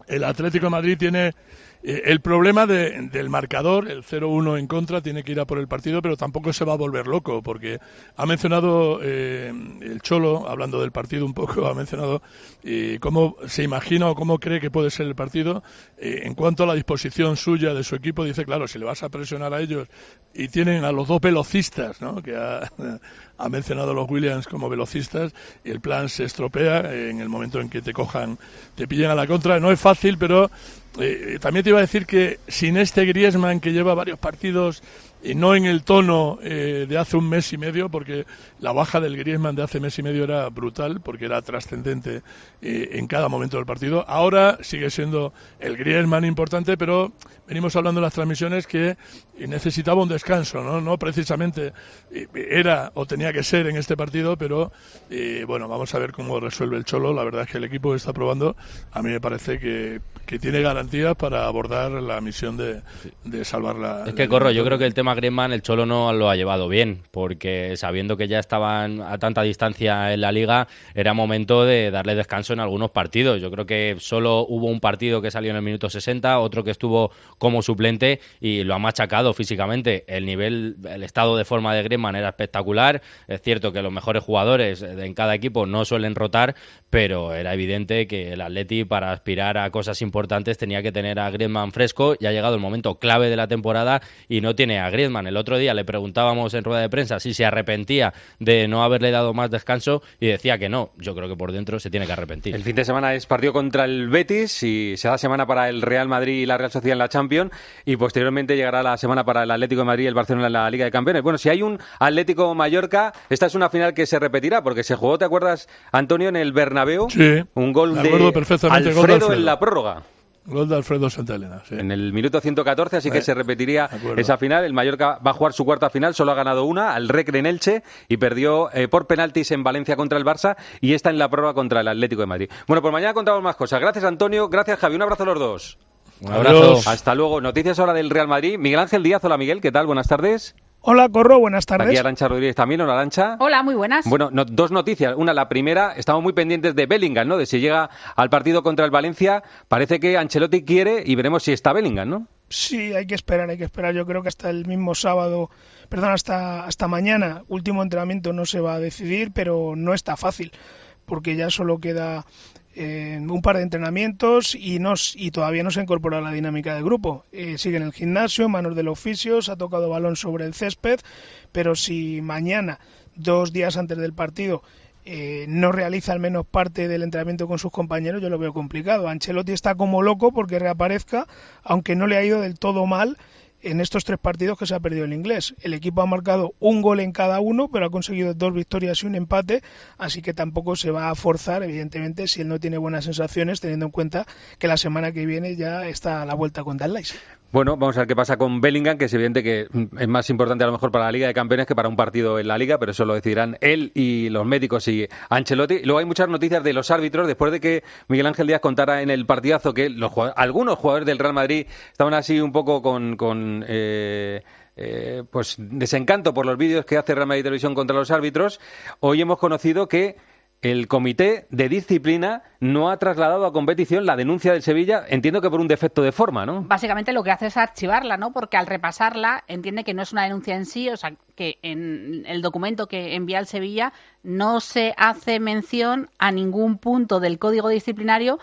el Atlético de Madrid tiene eh, el problema del marcador, el 0-1 en contra, tiene que ir a por el partido, pero tampoco se va a volver loco, porque ha mencionado eh, el Cholo, hablando del partido un poco, ha mencionado eh, cómo se imagina o cómo cree que puede ser el partido. en cuanto a la disposición suya de su equipo, dice, claro, si le vas a presionar a ellos y tienen a los dos velocistas, ¿no? que ha, mencionado los Williams como velocistas, y el plan se estropea en el momento en que te cojan, te pillan a la contra. No es fácil, pero eh, también te iba a decir que sin este Griezmann que lleva varios partidos y no en el tono eh, de hace un mes y medio, porque la baja del Griezmann de hace mes y medio era brutal, porque era trascendente eh, en cada momento del partido. Ahora sigue siendo el Griezmann importante, pero venimos hablando en las transmisiones que necesitaba un descanso, ¿no? No precisamente eh, era o tenía que ser en este partido, pero bueno, vamos a ver cómo resuelve el Cholo. La verdad es que el equipo está probando, a mí me parece que, que tiene garantías para abordar la misión de, de salvar la... Es que, corro, yo creo que el tema Griezmann el Cholo no lo ha llevado bien, porque sabiendo que ya estaban a tanta distancia en la liga, era momento de darle descanso en algunos partidos. Yo creo que solo hubo un partido que salió en el minuto 60, otro que estuvo como suplente y lo ha machacado físicamente. El nivel, el estado de forma de Griezmann era espectacular. Es cierto que los mejores jugadores en cada equipo no suelen rotar, pero era evidente que el Atleti para aspirar a cosas importantes tenía que tener a Griezmann fresco y ha llegado el momento clave de la temporada y no tiene a. El otro día le preguntábamos en rueda de prensa si se arrepentía de no haberle dado más descanso y decía que no. Yo creo que por dentro se tiene que arrepentir. El fin de semana es partido contra el Betis y se da semana para el Real Madrid y la Real Sociedad en la Champions y posteriormente llegará la semana para el Atlético de Madrid y el Barcelona en la Liga de Campeones. Bueno, si hay un Atlético Mallorca, esta es una final que se repetirá porque se jugó, ¿te acuerdas, Antonio, en el Bernabéu? Sí. Un gol de Alfredo en la prórroga. Gol de Alfredo Santa Elena, En el minuto 114, así que se repetiría esa final. El Mallorca va a jugar su cuarta final, solo ha ganado una, al Recre en Elche, y perdió eh, por penaltis en Valencia contra el Barça, y está en la prórroga contra el Atlético de Madrid. Bueno, pues mañana contamos más cosas. Gracias, Antonio. Gracias, Javi. Un abrazo a los dos. Un abrazo. Hasta luego. Noticias ahora del Real Madrid. Miguel Ángel Díaz. Hola, Miguel. ¿Qué tal? Buenas tardes. Hola, Corro, buenas tardes. Aquí Arancha Rodríguez también, hola Arancha. Hola, muy buenas. Bueno, dos noticias. Una, la primera, estamos muy pendientes de Bellingham, ¿no? De si llega al partido contra el Valencia. Parece que Ancelotti quiere y veremos si está Bellingham, ¿no? Sí, hay que esperar, hay que esperar. Yo creo que hasta el mismo sábado, perdón, hasta, hasta mañana, último entrenamiento no se va a decidir, pero no está fácil, porque ya solo queda en un par de entrenamientos y, nos, y todavía no se ha incorporado a la dinámica del grupo. Eh, sigue en el gimnasio, manos del oficio, se ha tocado balón sobre el césped, pero si mañana, dos días antes del partido, eh, no realiza al menos parte del entrenamiento con sus compañeros, yo lo veo complicado. Ancelotti está como loco porque reaparezca, aunque no le ha ido del todo mal en estos tres partidos que se ha perdido el inglés. El equipo ha marcado un gol en cada uno, pero ha conseguido dos victorias y un empate, así que tampoco se va a forzar, evidentemente, si él no tiene buenas sensaciones, teniendo en cuenta que la semana que viene ya está a la vuelta con Dallas. Bueno, vamos a ver qué pasa con Bellingham, que es evidente que es más importante a lo mejor para la Liga de Campeones que para un partido en la Liga, pero eso lo decidirán él y los médicos y Ancelotti. Luego hay muchas noticias de los árbitros, después de que Miguel Ángel Díaz contara en el partidazo que los, algunos jugadores del Real Madrid estaban así un poco con... con eh, eh, pues desencanto por los vídeos que hace Real Madrid Televisión contra los árbitros. Hoy hemos conocido que el comité de disciplina no ha trasladado a competición la denuncia del Sevilla, entiendo que por un defecto de forma, ¿no? Básicamente lo que hace es archivarla, ¿no? Porque al repasarla entiende que no es una denuncia en sí, o sea, que en el documento que envía el Sevilla no se hace mención a ningún punto del código disciplinario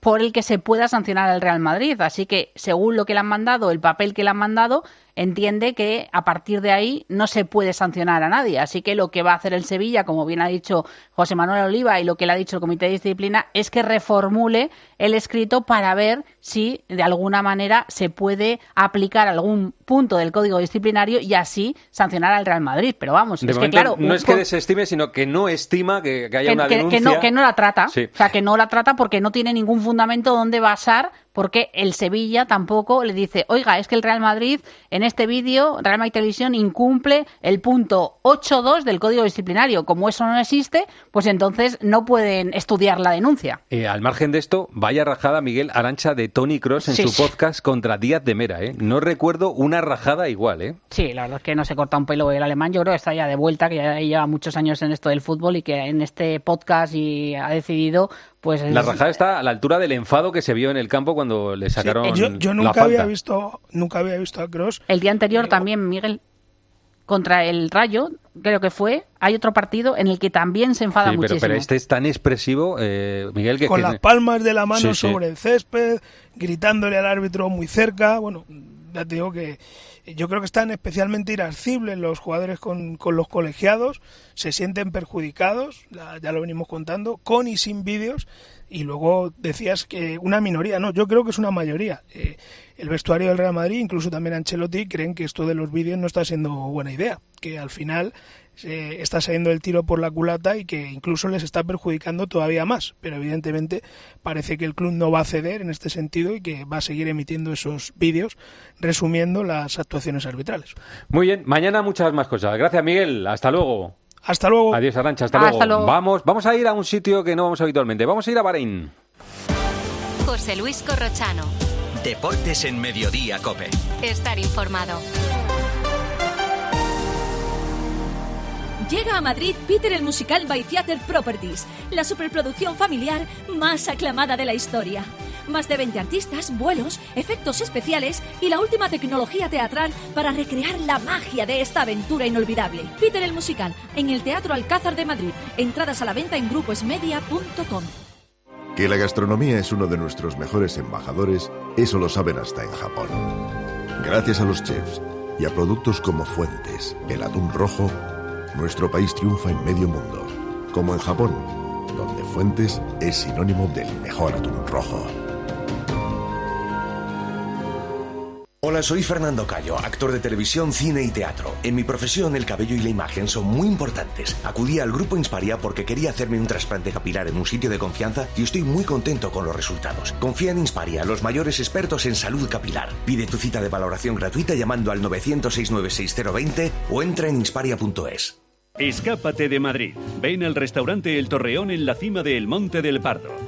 por el que se pueda sancionar al Real Madrid. Así que, según lo que le han mandado, el papel que le han mandado, entiende que a partir de ahí no se puede sancionar a nadie. Así que lo que va a hacer el Sevilla, como bien ha dicho José Manuel Oliva y lo que le ha dicho el Comité de Disciplina, es que reformule el escrito para ver si de alguna manera se puede aplicar algún punto del código disciplinario y así sancionar al Real Madrid. Pero vamos, es que claro. No es que desestime, sino que no estima que, haya una denuncia. Que no, que no la trata. O sea, que no la trata porque no tiene ningún fundamento donde basar porque el Sevilla tampoco le dice, oiga, es que el Real Madrid en este vídeo, Real Madrid Televisión incumple el punto 8.2 del Código Disciplinario. Como eso no existe, pues entonces no pueden estudiar la denuncia. Eh, al margen de esto, vaya rajada Miguel Arancha de Tony Cross en su podcast contra Díaz de Mera. ¿eh? No recuerdo una rajada igual. ¿eh? Sí, la verdad es que no se corta un pelo el alemán. Yo creo que está ya de vuelta, que ya lleva muchos años en esto del fútbol y que en este podcast y ha decidido pues la rajada está a la altura del enfado que se vio en el campo cuando le sacaron yo, nunca había visto nunca había visto a Cross el día anterior también Miguel contra el Rayo creo que fue hay otro partido en el que también se enfada sí, muchísimo pero, este es tan expresivo eh, Miguel que con las palmas de la mano sobre el césped gritándole al árbitro muy cerca. Bueno ya te digo que yo creo que están especialmente irascibles los jugadores con, con los colegiados, se sienten perjudicados, ya lo venimos contando, con y sin vídeos, y luego decías que una minoría, no, yo creo que es una mayoría. Eh, el vestuario del Real Madrid, incluso también Ancelotti, creen que esto de los vídeos no está siendo buena idea, que al final está saliendo el tiro por la culata y que incluso les está perjudicando todavía más. Pero evidentemente parece que el club no va a ceder en este sentido y que va a seguir emitiendo esos vídeos resumiendo las actuaciones arbitrales. Muy bien, mañana muchas más cosas. Gracias Miguel, hasta luego. Hasta luego. Adiós Arancha, hasta, luego. luego. Vamos, vamos a ir a un sitio que no vamos habitualmente. Vamos a ir a Bahrein. José Luis Corrochano. Deportes en Mediodía, Cope. Estar informado. Llega a Madrid Peter el musical by Theater Properties, la superproducción familiar más aclamada de la historia. Más de 20 artistas, vuelos, efectos especiales y la última tecnología teatral para recrear la magia de esta aventura inolvidable. Peter el musical, en el Teatro Alcázar de Madrid. Entradas a la venta en gruposmedia.com. Que la gastronomía es uno de nuestros mejores embajadores, eso lo saben hasta en Japón. Gracias a los chefs y a productos como Fuentes, el atún rojo, nuestro país triunfa en medio mundo, como en Japón, donde Fuentes es sinónimo del mejor atún rojo. Hola, soy Fernando Cayo, actor de televisión, cine y teatro. En mi profesión, el cabello y la imagen son muy importantes. Acudí al grupo Insparia porque quería hacerme un trasplante capilar en un sitio de confianza y estoy muy contento con los resultados. Confía en Insparia, los mayores expertos en salud capilar. Pide tu cita de valoración gratuita llamando al 900 o entra en insparia.es. Escápate de Madrid. Ven al restaurante El Torreón en la cima de El Monte del Pardo.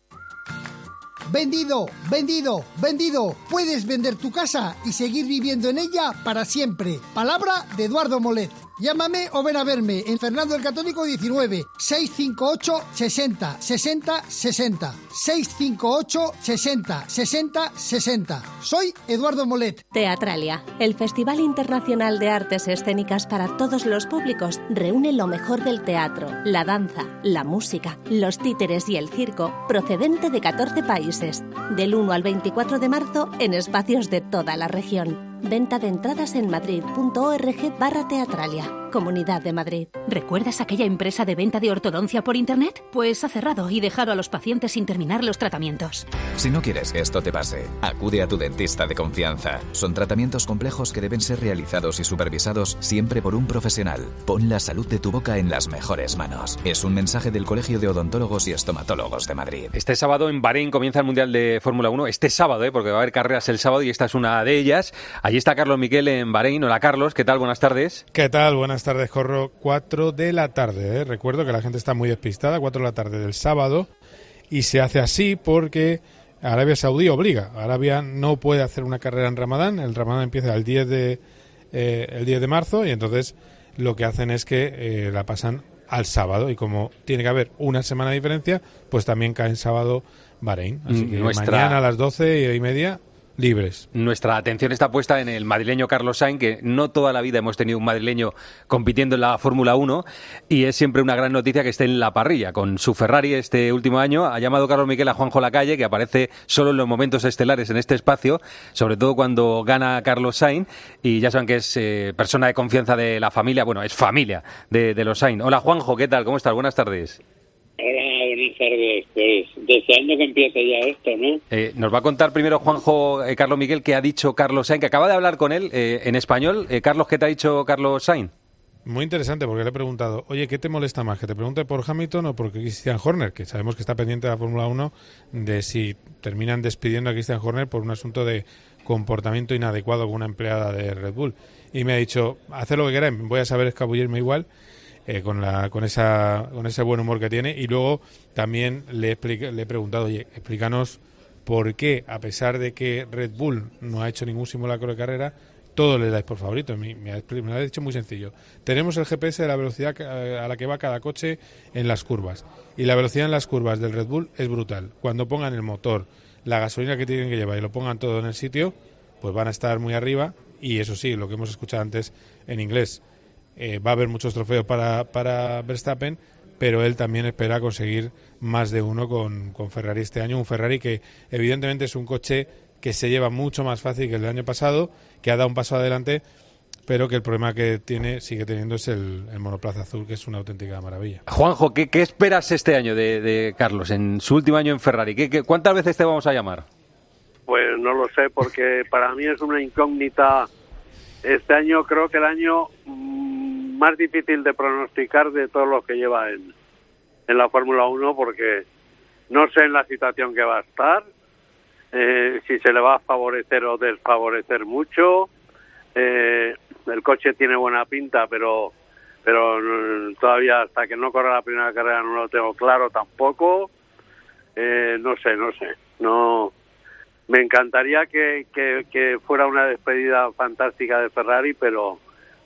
Vendido, vendido, vendido. Puedes vender tu casa y seguir viviendo en ella para siempre. Palabra de Eduardo Molet. Llámame o ven a verme en Fernando el Católico 19 658 60 60 60 658 60 60 60. Soy Eduardo Molet. Teatralia, el Festival Internacional de Artes Escénicas para todos los públicos, reúne lo mejor del teatro, la danza, la música, los títeres y el circo, procedente de 14 países, del 1 al 24 de marzo en espacios de toda la región. Venta de entradas en madrid.org barra teatralia. Comunidad de Madrid. ¿Recuerdas aquella empresa de venta de ortodoncia por Internet? Pues ha cerrado y dejado a los pacientes sin terminar los tratamientos. Si no quieres que esto te pase, acude a tu dentista de confianza. Son tratamientos complejos que deben ser realizados y supervisados siempre por un profesional. Pon la salud de tu boca en las mejores manos. Es un mensaje del Colegio de Odontólogos y Estomatólogos de Madrid. Este sábado en Bahrein comienza el Mundial de Fórmula 1. Este sábado, ¿eh? porque va a haber carreras el sábado y esta es una de ellas. Allí está Carlos Miquel en Bahrein. Hola Carlos, ¿qué tal? Buenas tardes. ¿Qué tal? Buenas tardes, Corro. 4 de la tarde. ¿eh? Recuerdo que la gente está muy despistada. 4 de la tarde del sábado. Y se hace así porque Arabia Saudí obliga. Arabia no puede hacer una carrera en Ramadán. El Ramadán empieza el 10 de, eh, el 10 de marzo y entonces lo que hacen es que eh, la pasan al sábado y como tiene que haber una semana de diferencia, pues también cae en sábado Bahrein. Así que Nuestra- mañana a las 12 y media libres. Nuestra atención está puesta en el madrileño Carlos Sainz, que no toda la vida hemos tenido un madrileño compitiendo en la Fórmula 1 y es siempre una gran noticia que esté en la parrilla. Con su Ferrari este último año ha llamado Carlos Miquel a Juanjo Lacalle, que aparece solo en los momentos estelares en este espacio, sobre todo cuando gana Carlos Sainz y ya saben que es eh, persona de confianza de la familia, bueno, es familia de, de los Sainz. Hola Juanjo, ¿qué tal? ¿Cómo estás? Buenas tardes. Hola, buenas tardes. Pues deseando que empiece ya esto, ¿no? Eh, nos va a contar primero Juanjo eh, Carlos Miguel qué ha dicho Carlos Sainz, que acaba de hablar con él eh, en español. Eh, Carlos, ¿qué te ha dicho Carlos Sainz? Muy interesante porque le he preguntado, oye, ¿qué te molesta más? ¿Que te pregunte por Hamilton o por Christian Horner? Que sabemos que está pendiente de la Fórmula 1 de si terminan despidiendo a Christian Horner por un asunto de comportamiento inadecuado con una empleada de Red Bull. Y me ha dicho, haced lo que queráis, voy a saber escabullirme igual. Eh, con, la, con, esa, con ese buen humor que tiene. Y luego también le, explica- le he preguntado, oye, explícanos por qué, a pesar de que Red Bull no ha hecho ningún simulacro de carrera, todo le dais por favorito. Me, me ha, me lo ha dicho muy sencillo. Tenemos el GPS de la velocidad a la que va cada coche en las curvas. Y la velocidad en las curvas del Red Bull es brutal. Cuando pongan el motor, la gasolina que tienen que llevar y lo pongan todo en el sitio, pues van a estar muy arriba. Y eso sí, lo que hemos escuchado antes en inglés, eh, va a haber muchos trofeos para, para Verstappen, pero él también espera conseguir más de uno con, con Ferrari este año. Un Ferrari que evidentemente es un coche que se lleva mucho más fácil que el del año pasado, que ha dado un paso adelante, pero que el problema que tiene, sigue teniendo es el, el monoplaza azul, que es una auténtica maravilla. Juanjo, ¿qué, qué esperas este año de, de Carlos, en su último año en Ferrari? ¿Qué, qué- cuántas veces te vamos a llamar? Pues no lo sé, porque para mí es una incógnita. Este año creo que el año mm, más difícil de pronosticar de todos los que lleva en, en la Fórmula 1, porque no sé en la situación que va a estar, eh, si se le va a favorecer o desfavorecer mucho. Eh, el coche tiene buena pinta, pero pero mm, todavía hasta que no corra la primera carrera no lo tengo claro tampoco. Eh, no sé, no sé. No, me encantaría que, que, que fuera una despedida fantástica de Ferrari, pero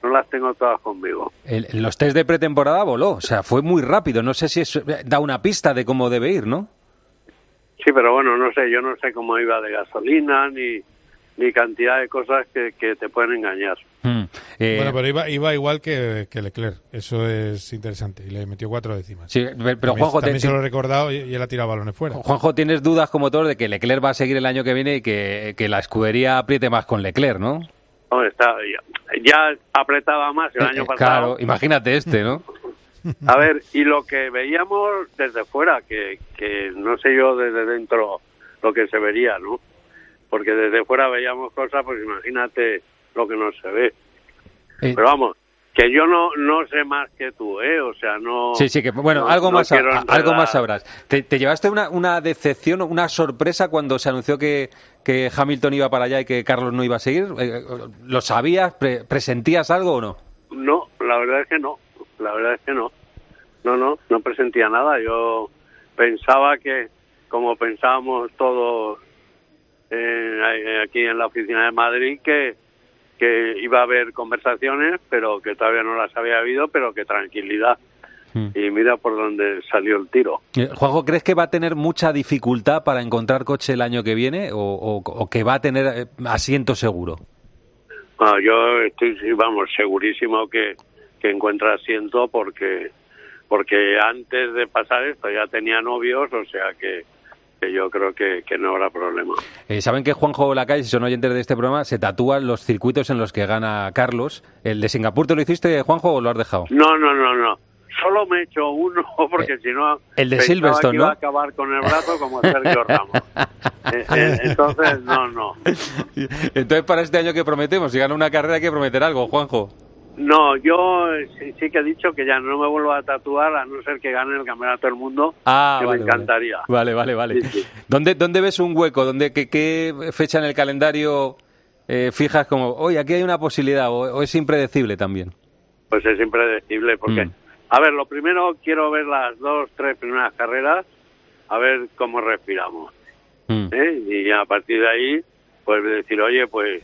no las tengo todas conmigo. El- en los test de pretemporada voló, o sea, fue muy rápido. No sé si eso da una pista de cómo debe ir, ¿no? Sí, pero bueno, no sé, yo no sé cómo iba de gasolina ni, ni cantidad de cosas que, que te pueden engañar. Eh, bueno, pero iba, iba igual que, que Leclerc, eso es interesante, y le metió cuatro décimas. Sí, pero Juanjo, te- también se lo he recordado y, y él ha tirado balones fuera. Juanjo, tienes dudas como todos de que Leclerc va a seguir el año que viene y que, que la escudería apriete más con Leclerc, ¿no? Hombre, está, ya, ya apretaba más el Eh, año eh, pasado. Claro, imagínate este, ¿no? A ver, y lo que veíamos desde fuera, que, que no sé yo desde dentro lo que se vería, ¿no? Porque desde fuera veíamos cosas, pues imagínate lo que no se ve. Eh. Pero vamos, que yo no no sé más que tú, ¿eh? O sea, no... Sí, sí, que bueno, no- algo, no más, a- algo más sabrás. ¿Te, te llevaste una, una decepción, una sorpresa cuando se anunció que, que Hamilton iba para allá y que Carlos no iba a seguir? Eh, ¿Lo sabías? Pre- ¿Presentías algo o no? No, la verdad es que no. La verdad es que no. No, no, no presentía nada. Yo pensaba que, como pensábamos todos eh, aquí en la oficina de Madrid, que, que iba a haber conversaciones, pero que todavía no las había habido, pero que tranquilidad. Y mira por dónde salió el tiro. Eh, Juanjo, ¿crees que va a tener mucha dificultad para encontrar coche el año que viene o, o- o que va a tener eh, asiento seguro? Bueno, yo estoy, vamos, segurísimo que, que encuentra asiento porque porque antes de pasar esto ya tenía novios, o sea que, que yo creo que, que no habrá problema. Eh, Saben que Juanjo Lacalle, si son oyentes de este programa, se tatúan los circuitos en los que gana Carlos. ¿El de Singapur te lo hiciste, Juanjo, o lo has dejado? No, no, no, no. Solo me he hecho uno porque si no. Eh, el de Silverstone, que iba ¿no? a acabar con el brazo como Sergio Ramos. Eh, eh, Entonces, no, no. Entonces, para este año que prometemos, si gana una carrera hay que prometer algo, Juanjo. No, yo sí, sí que he dicho que ya no me vuelvo a tatuar a no ser que gane el campeonato del mundo, Ah, que vale, me encantaría. Vale, vale, vale. ¿Dónde, ¿Dónde ves un hueco? ¿Dónde, qué, qué fecha en el calendario eh, fijas como, oye, aquí hay una posibilidad o, o es impredecible también? Pues es impredecible porque, Mm. a ver, lo primero quiero ver las dos, tres primeras carreras, a ver cómo respiramos. Mm. ¿eh? Y a partir de ahí, pues decir, oye, pues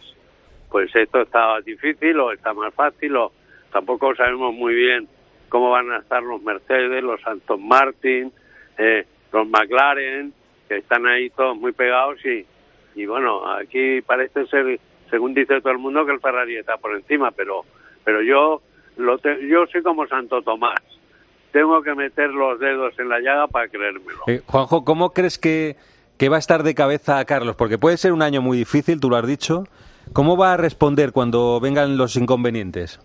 pues esto está difícil o está más fácil o tampoco sabemos muy bien cómo van a estar los Mercedes, los Aston Martin, eh, los McLaren, que están ahí todos muy pegados y, y bueno, aquí parece ser, según dice todo el mundo, que el Ferrari está por encima, pero pero yo lo te- yo soy como Santo Tomás. Tengo que meter los dedos en la llaga para creérmelo. Eh, Juanjo, ¿cómo crees que, que va a estar de cabeza Carlos? Porque puede ser un año muy difícil, tú lo has dicho. ¿Cómo va a responder cuando vengan los inconvenientes?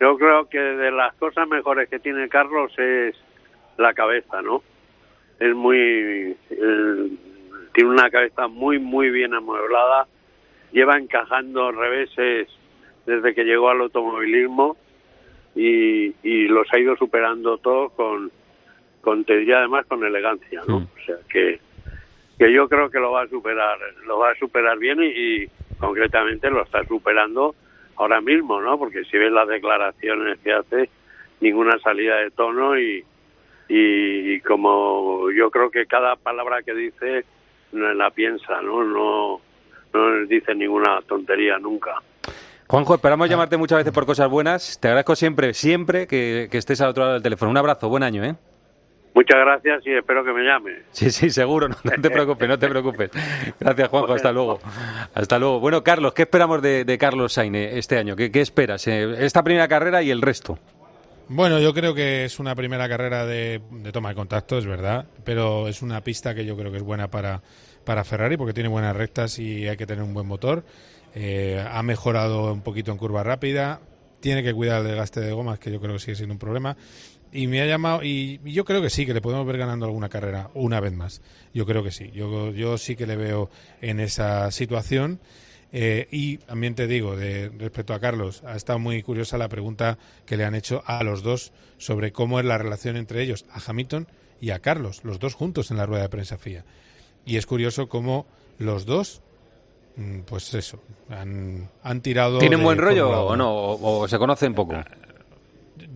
Yo creo que de las cosas mejores que tiene Carlos es la cabeza, ¿no? Es muy... tiene una cabeza muy, muy bien amueblada. Lleva encajando reveses desde que llegó al automovilismo y, y los ha ido superando todos con, con, te diría además, con elegancia, ¿no? O sea, que, que yo creo que lo va a superar, lo va a superar bien y, y concretamente lo está superando ahora mismo, ¿no? Porque si ves las declaraciones que hace, ninguna salida de tono y, y, y como yo creo que cada palabra que dice no la piensa, ¿no? No, no dice ninguna tontería nunca. Juanjo, esperamos llamarte muchas veces por cosas buenas. Te agradezco siempre, siempre que, que estés al otro lado del teléfono. Un abrazo, buen año, ¿eh? Muchas gracias y espero que me llame. Sí, sí, seguro, no, no te preocupes, no te preocupes. Gracias, Juanjo, hasta luego. Hasta luego. Bueno, Carlos, ¿qué esperamos de, de Carlos Sainz este año? ¿Qué, qué esperas? eh, esta primera carrera y el resto. Bueno, yo creo que es una primera carrera de, de toma de contacto, es verdad, pero es una pista que yo creo que es buena para, para Ferrari porque tiene buenas rectas y hay que tener un buen motor. Eh, ha mejorado un poquito en curva rápida, tiene que cuidar el desgaste de gomas, que yo creo que sigue siendo un problema. Y me ha llamado, y, y yo creo que sí, que le podemos ver ganando alguna carrera una vez más. Yo creo que sí, yo, yo sí que le veo en esa situación. Eh, y también te digo, de, respecto a Carlos, ha estado muy curiosa la pregunta que le han hecho a los dos sobre cómo es la relación entre ellos, a Hamilton y a Carlos, los dos juntos en la rueda de prensa FIA. Y es curioso cómo los dos, mm, pues eso, han, han tirado. ¿Tienen buen rollo o no? ¿O, o se conocen poco?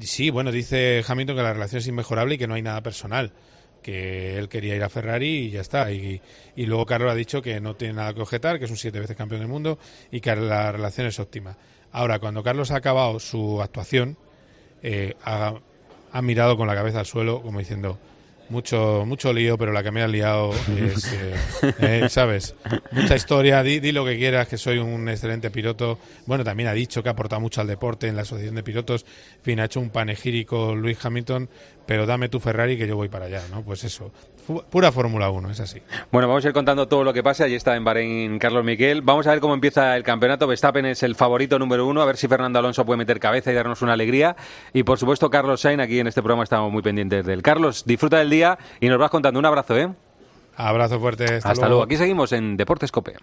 Sí, bueno, dice Hamilton que la relación es inmejorable y que no hay nada personal. Que él quería ir a Ferrari y ya está. Y, y luego Carlos ha dicho que no tiene nada que objetar, que es un siete veces campeón del mundo y que la relación es óptima. Ahora, cuando Carlos ha acabado su actuación, eh, ha, ha mirado con la cabeza al suelo como diciendo mucho mucho lío, pero la que me ha liado es, eh, eh, ¿sabes? Mucha historia, di, di lo que quieras, que soy un excelente piloto. Bueno, también ha dicho que ha aportado mucho al deporte en la asociación de pilotos. En fin, ha hecho un panegírico Luis Hamilton, pero dame tu Ferrari que yo voy para allá, ¿no? Pues eso, pura Fórmula 1, es así. Bueno, vamos a ir contando todo lo que pasa. Allí está en Bahrein Carlos Miquel. Vamos a ver cómo empieza el campeonato. Verstappen es el favorito número uno. A ver si Fernando Alonso puede meter cabeza y darnos una alegría. Y por supuesto, Carlos Sainz. Aquí en este programa estamos muy pendientes de él. Carlos, disfruta del día y nos vas contando. Un abrazo, ¿eh? Abrazo fuerte. Hasta, Hasta luego. Aquí seguimos en Deportes Cope.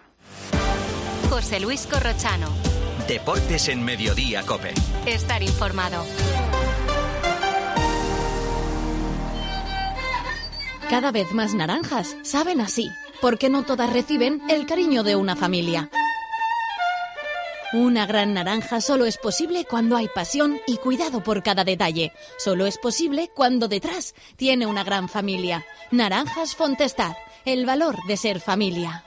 José Luis Corrochano. Deportes en Mediodía, Cope. Estar informado. Cada vez más naranjas saben así, porque no todas reciben el cariño de una familia. Una gran naranja solo es posible cuando hay pasión y cuidado por cada detalle. Solo es posible cuando detrás tiene una gran familia. Naranjas Fontestad, el valor de ser familia.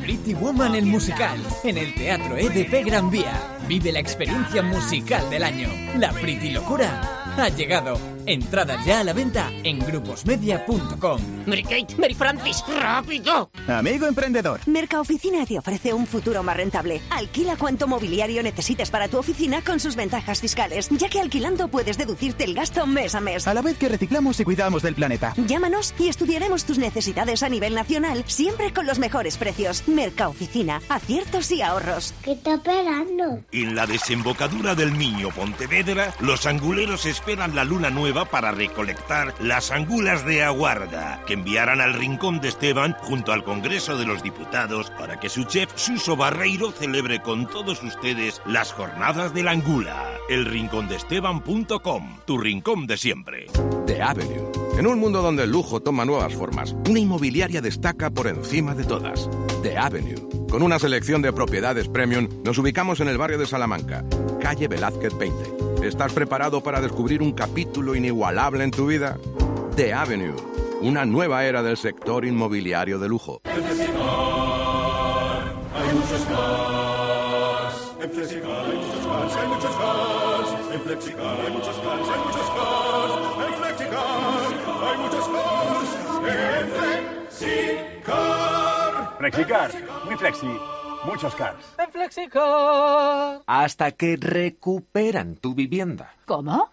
Pretty Woman el musical, en el Teatro EDP Gran Vía. Vive la experiencia musical del año. La Pretty Locura ha llegado. Entradas ya a la venta en gruposmedia.com. Mary Kate, Mary Francis, rápido. Amigo emprendedor. Mercaoficina te ofrece un futuro más rentable. Alquila cuanto mobiliario necesites para tu oficina con sus ventajas fiscales, ya que alquilando puedes deducirte el gasto mes a mes. A la vez que reciclamos y cuidamos del planeta. Llámanos y estudiaremos tus necesidades a nivel nacional, siempre con los mejores precios. Mercaoficina, aciertos y ahorros. ¿Qué está esperando? En la desembocadura del Niño Pontevedra, los anguleros esperan la luna nueva para recolectar las angulas de aguarda, que enviarán al Rincón de Esteban junto al Congreso de los Diputados para que su chef Suso Barreiro celebre con todos ustedes las jornadas de la angula. Elrincondeesteban.com, tu rincón de siempre. The Avenue. En un mundo donde el lujo toma nuevas formas, una inmobiliaria destaca por encima de todas. The Avenue. Con una selección de propiedades premium, nos ubicamos en el barrio de Salamanca, calle Velázquez 20. ¿Estás preparado para descubrir un capítulo inigualable en tu vida? The Avenue. Una nueva era del sector inmobiliario de lujo. Hay muchos cars. En Flexicar hay muchos cars, hay muchos cars. En Flexicar hay muchos cars, hay muchos cars. En Flexicar hay muchos cars. En Flexicar. Flexicar, muy flexi, muchos cars. En Flexicar. Hasta que recuperan tu vivienda. ¿Cómo?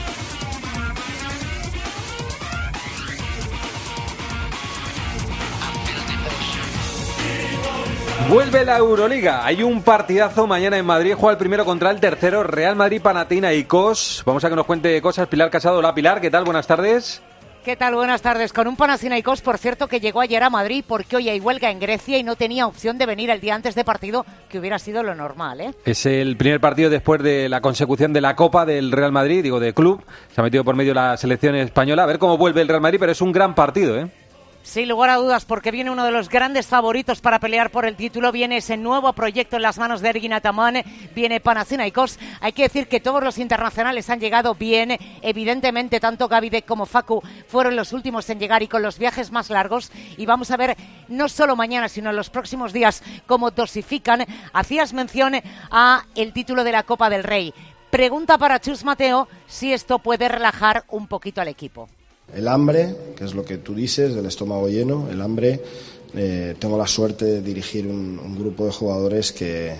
Vuelve la Euroliga. Hay un partidazo mañana en Madrid. Juega el primero contra el tercero. Real Madrid, Panatina y Cos. Vamos a que nos cuente cosas. Pilar Casado. Hola Pilar, ¿qué tal? Buenas tardes. ¿Qué tal? Buenas tardes. Con un Panathinaikos, por cierto, que llegó ayer a Madrid porque hoy hay huelga en Grecia y no tenía opción de venir el día antes de partido, que hubiera sido lo normal, ¿eh? Es el primer partido después de la consecución de la Copa del Real Madrid, digo, de club. Se ha metido por medio la selección española. A ver cómo vuelve el Real Madrid, pero es un gran partido, ¿eh? Sin lugar a dudas, porque viene uno de los grandes favoritos para pelear por el título, viene ese nuevo proyecto en las manos de Ergin Ataman, viene Panathinaikos. Hay que decir que todos los internacionales han llegado bien, evidentemente tanto Gavidec como Facu fueron los últimos en llegar y con los viajes más largos. Y vamos a ver, no solo mañana, sino en los próximos días, cómo dosifican. Hacías mención a el título de la Copa del Rey. Pregunta para Chus Mateo si esto puede relajar un poquito al equipo. El hambre, que es lo que tú dices, del estómago lleno, el hambre. Eh, tengo la suerte de dirigir un, grupo de jugadores que,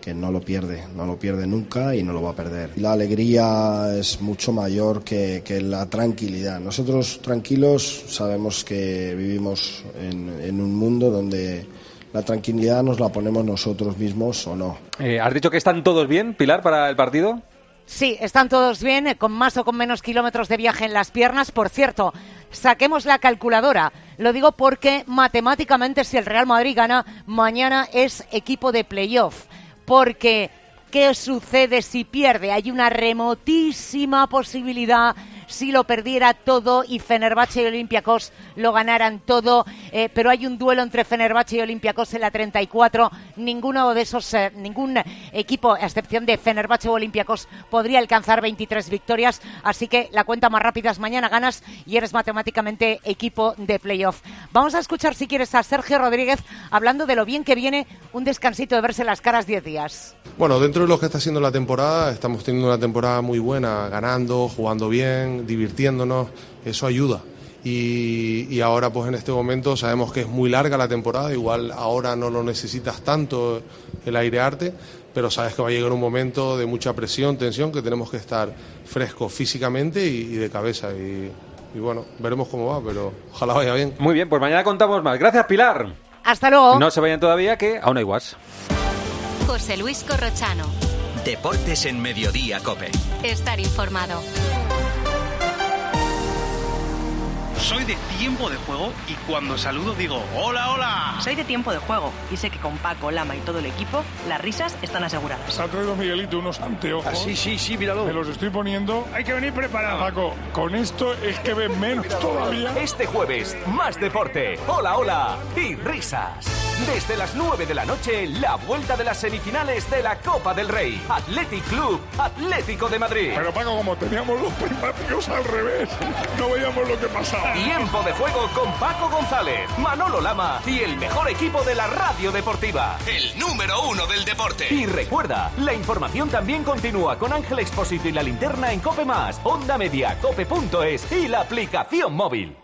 que, no lo pierde, no lo pierde nunca y no lo va a perder. La alegría es mucho mayor que, que la tranquilidad. Nosotros tranquilos sabemos que vivimos en, en un mundo donde la tranquilidad nos la ponemos nosotros mismos o no. Eh, ¿Has dicho que están todos bien, Pilar, para el partido? Sí, están todos bien, eh, con más o con menos kilómetros de viaje en las piernas. Por cierto, saquemos la calculadora. Lo digo porque matemáticamente si el Real Madrid gana, mañana es equipo de playoff. Porque, ¿qué sucede si pierde? Hay una remotísima posibilidad si lo perdiera todo y Fenerbahce y Olympiacos lo ganaran todo, eh, pero hay un duelo entre Fenerbahce y Olympiacos en la 34. Ninguno de esos, eh, ningún equipo, a excepción de Fenerbahce o Olympiacos, podría alcanzar 23 victorias. Así que la cuenta más rápida es mañana ganas y eres matemáticamente equipo de playoff. Vamos a escuchar, si quieres, a Sergio Rodríguez hablando de lo bien que viene un descansito de verse las caras 10 días. Bueno, dentro de lo que está siendo la temporada, estamos teniendo una temporada muy buena, ganando, jugando bien, divirtiéndonos, eso ayuda. Y, y, ahora, pues en este momento, sabemos que es muy larga la temporada, igual ahora no lo necesitas tanto el airearte, pero sabes que va a llegar un momento de mucha presión, tensión, que tenemos que estar frescos físicamente y, y de cabeza. Y, y bueno, veremos cómo va, pero ojalá vaya bien. Muy bien, pues mañana contamos más. Gracias, Pilar. Hasta luego. No se vayan todavía, que aún hay guas. José Luis Corrochano. Deportes en Mediodía, Cope. Estar informado. Soy de tiempo de juego y cuando saludo digo hola, hola. Soy de tiempo de juego y sé que con Paco, Lama y todo el equipo las risas están aseguradas. Se ha traído Miguelito unos anteojos. Ah, sí, sí, sí, míralo. Me los estoy poniendo. Hay que venir preparado. Paco, con esto es que ven menos todavía. Este jueves, más deporte, hola, hola y risas. Desde las 9 de la noche, la vuelta de las semifinales de la Copa del Rey. Athletic Club, Atlético de Madrid. Pero Paco, como teníamos los primaticos al revés, no veíamos lo que pasaba. Tiempo de juego con Paco González, Manolo Lama y el mejor equipo de la radio deportiva. El número uno del deporte. Y recuerda, la información también continúa con Ángel Expósito y la linterna en Cope Más, Onda Media, Cope.es y la aplicación móvil.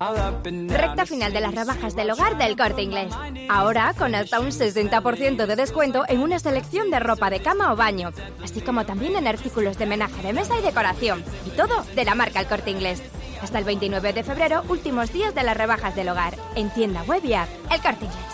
Recta final de las rebajas del hogar del corte inglés. Ahora con hasta un 60% de descuento en una selección de ropa de cama o baño, así como también en artículos de menaje de mesa y decoración. Y todo de la marca El corte inglés. Hasta el 29 de febrero, últimos días de las rebajas del hogar. En tienda web y app. El corte inglés.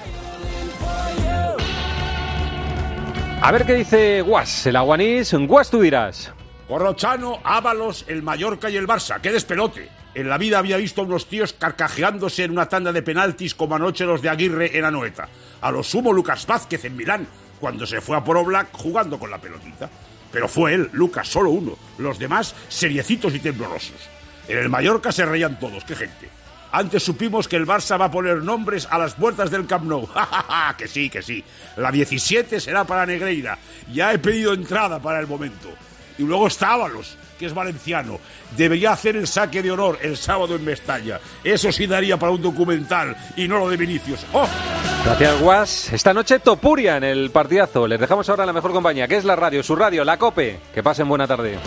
A ver qué dice Guas, el aguanís. Guas, tú dirás. Corrochano, Ábalos, el Mallorca y el Barça. ¡Qué despelote! En la vida había visto a unos tíos carcajeándose en una tanda de penaltis como anoche los de Aguirre en Anoeta. A lo sumo Lucas Vázquez en Milán, cuando se fue a Black jugando con la pelotita. Pero fue él, Lucas, solo uno. Los demás, seriecitos y temblorosos. En el Mallorca se reían todos, qué gente. Antes supimos que el Barça va a poner nombres a las puertas del Camp Nou. que sí, que sí. La 17 será para Negreira. Ya he pedido entrada para el momento. Y luego está Ábalos, que es valenciano. Debería hacer el saque de honor el sábado en Mestalla. Eso sí daría para un documental y no lo de Vinicius. ¡Oh! Gracias, Guas. Esta noche Topuria en el partidazo. Les dejamos ahora la mejor compañía, que es la radio, su radio, la COPE. Que pasen buena tarde.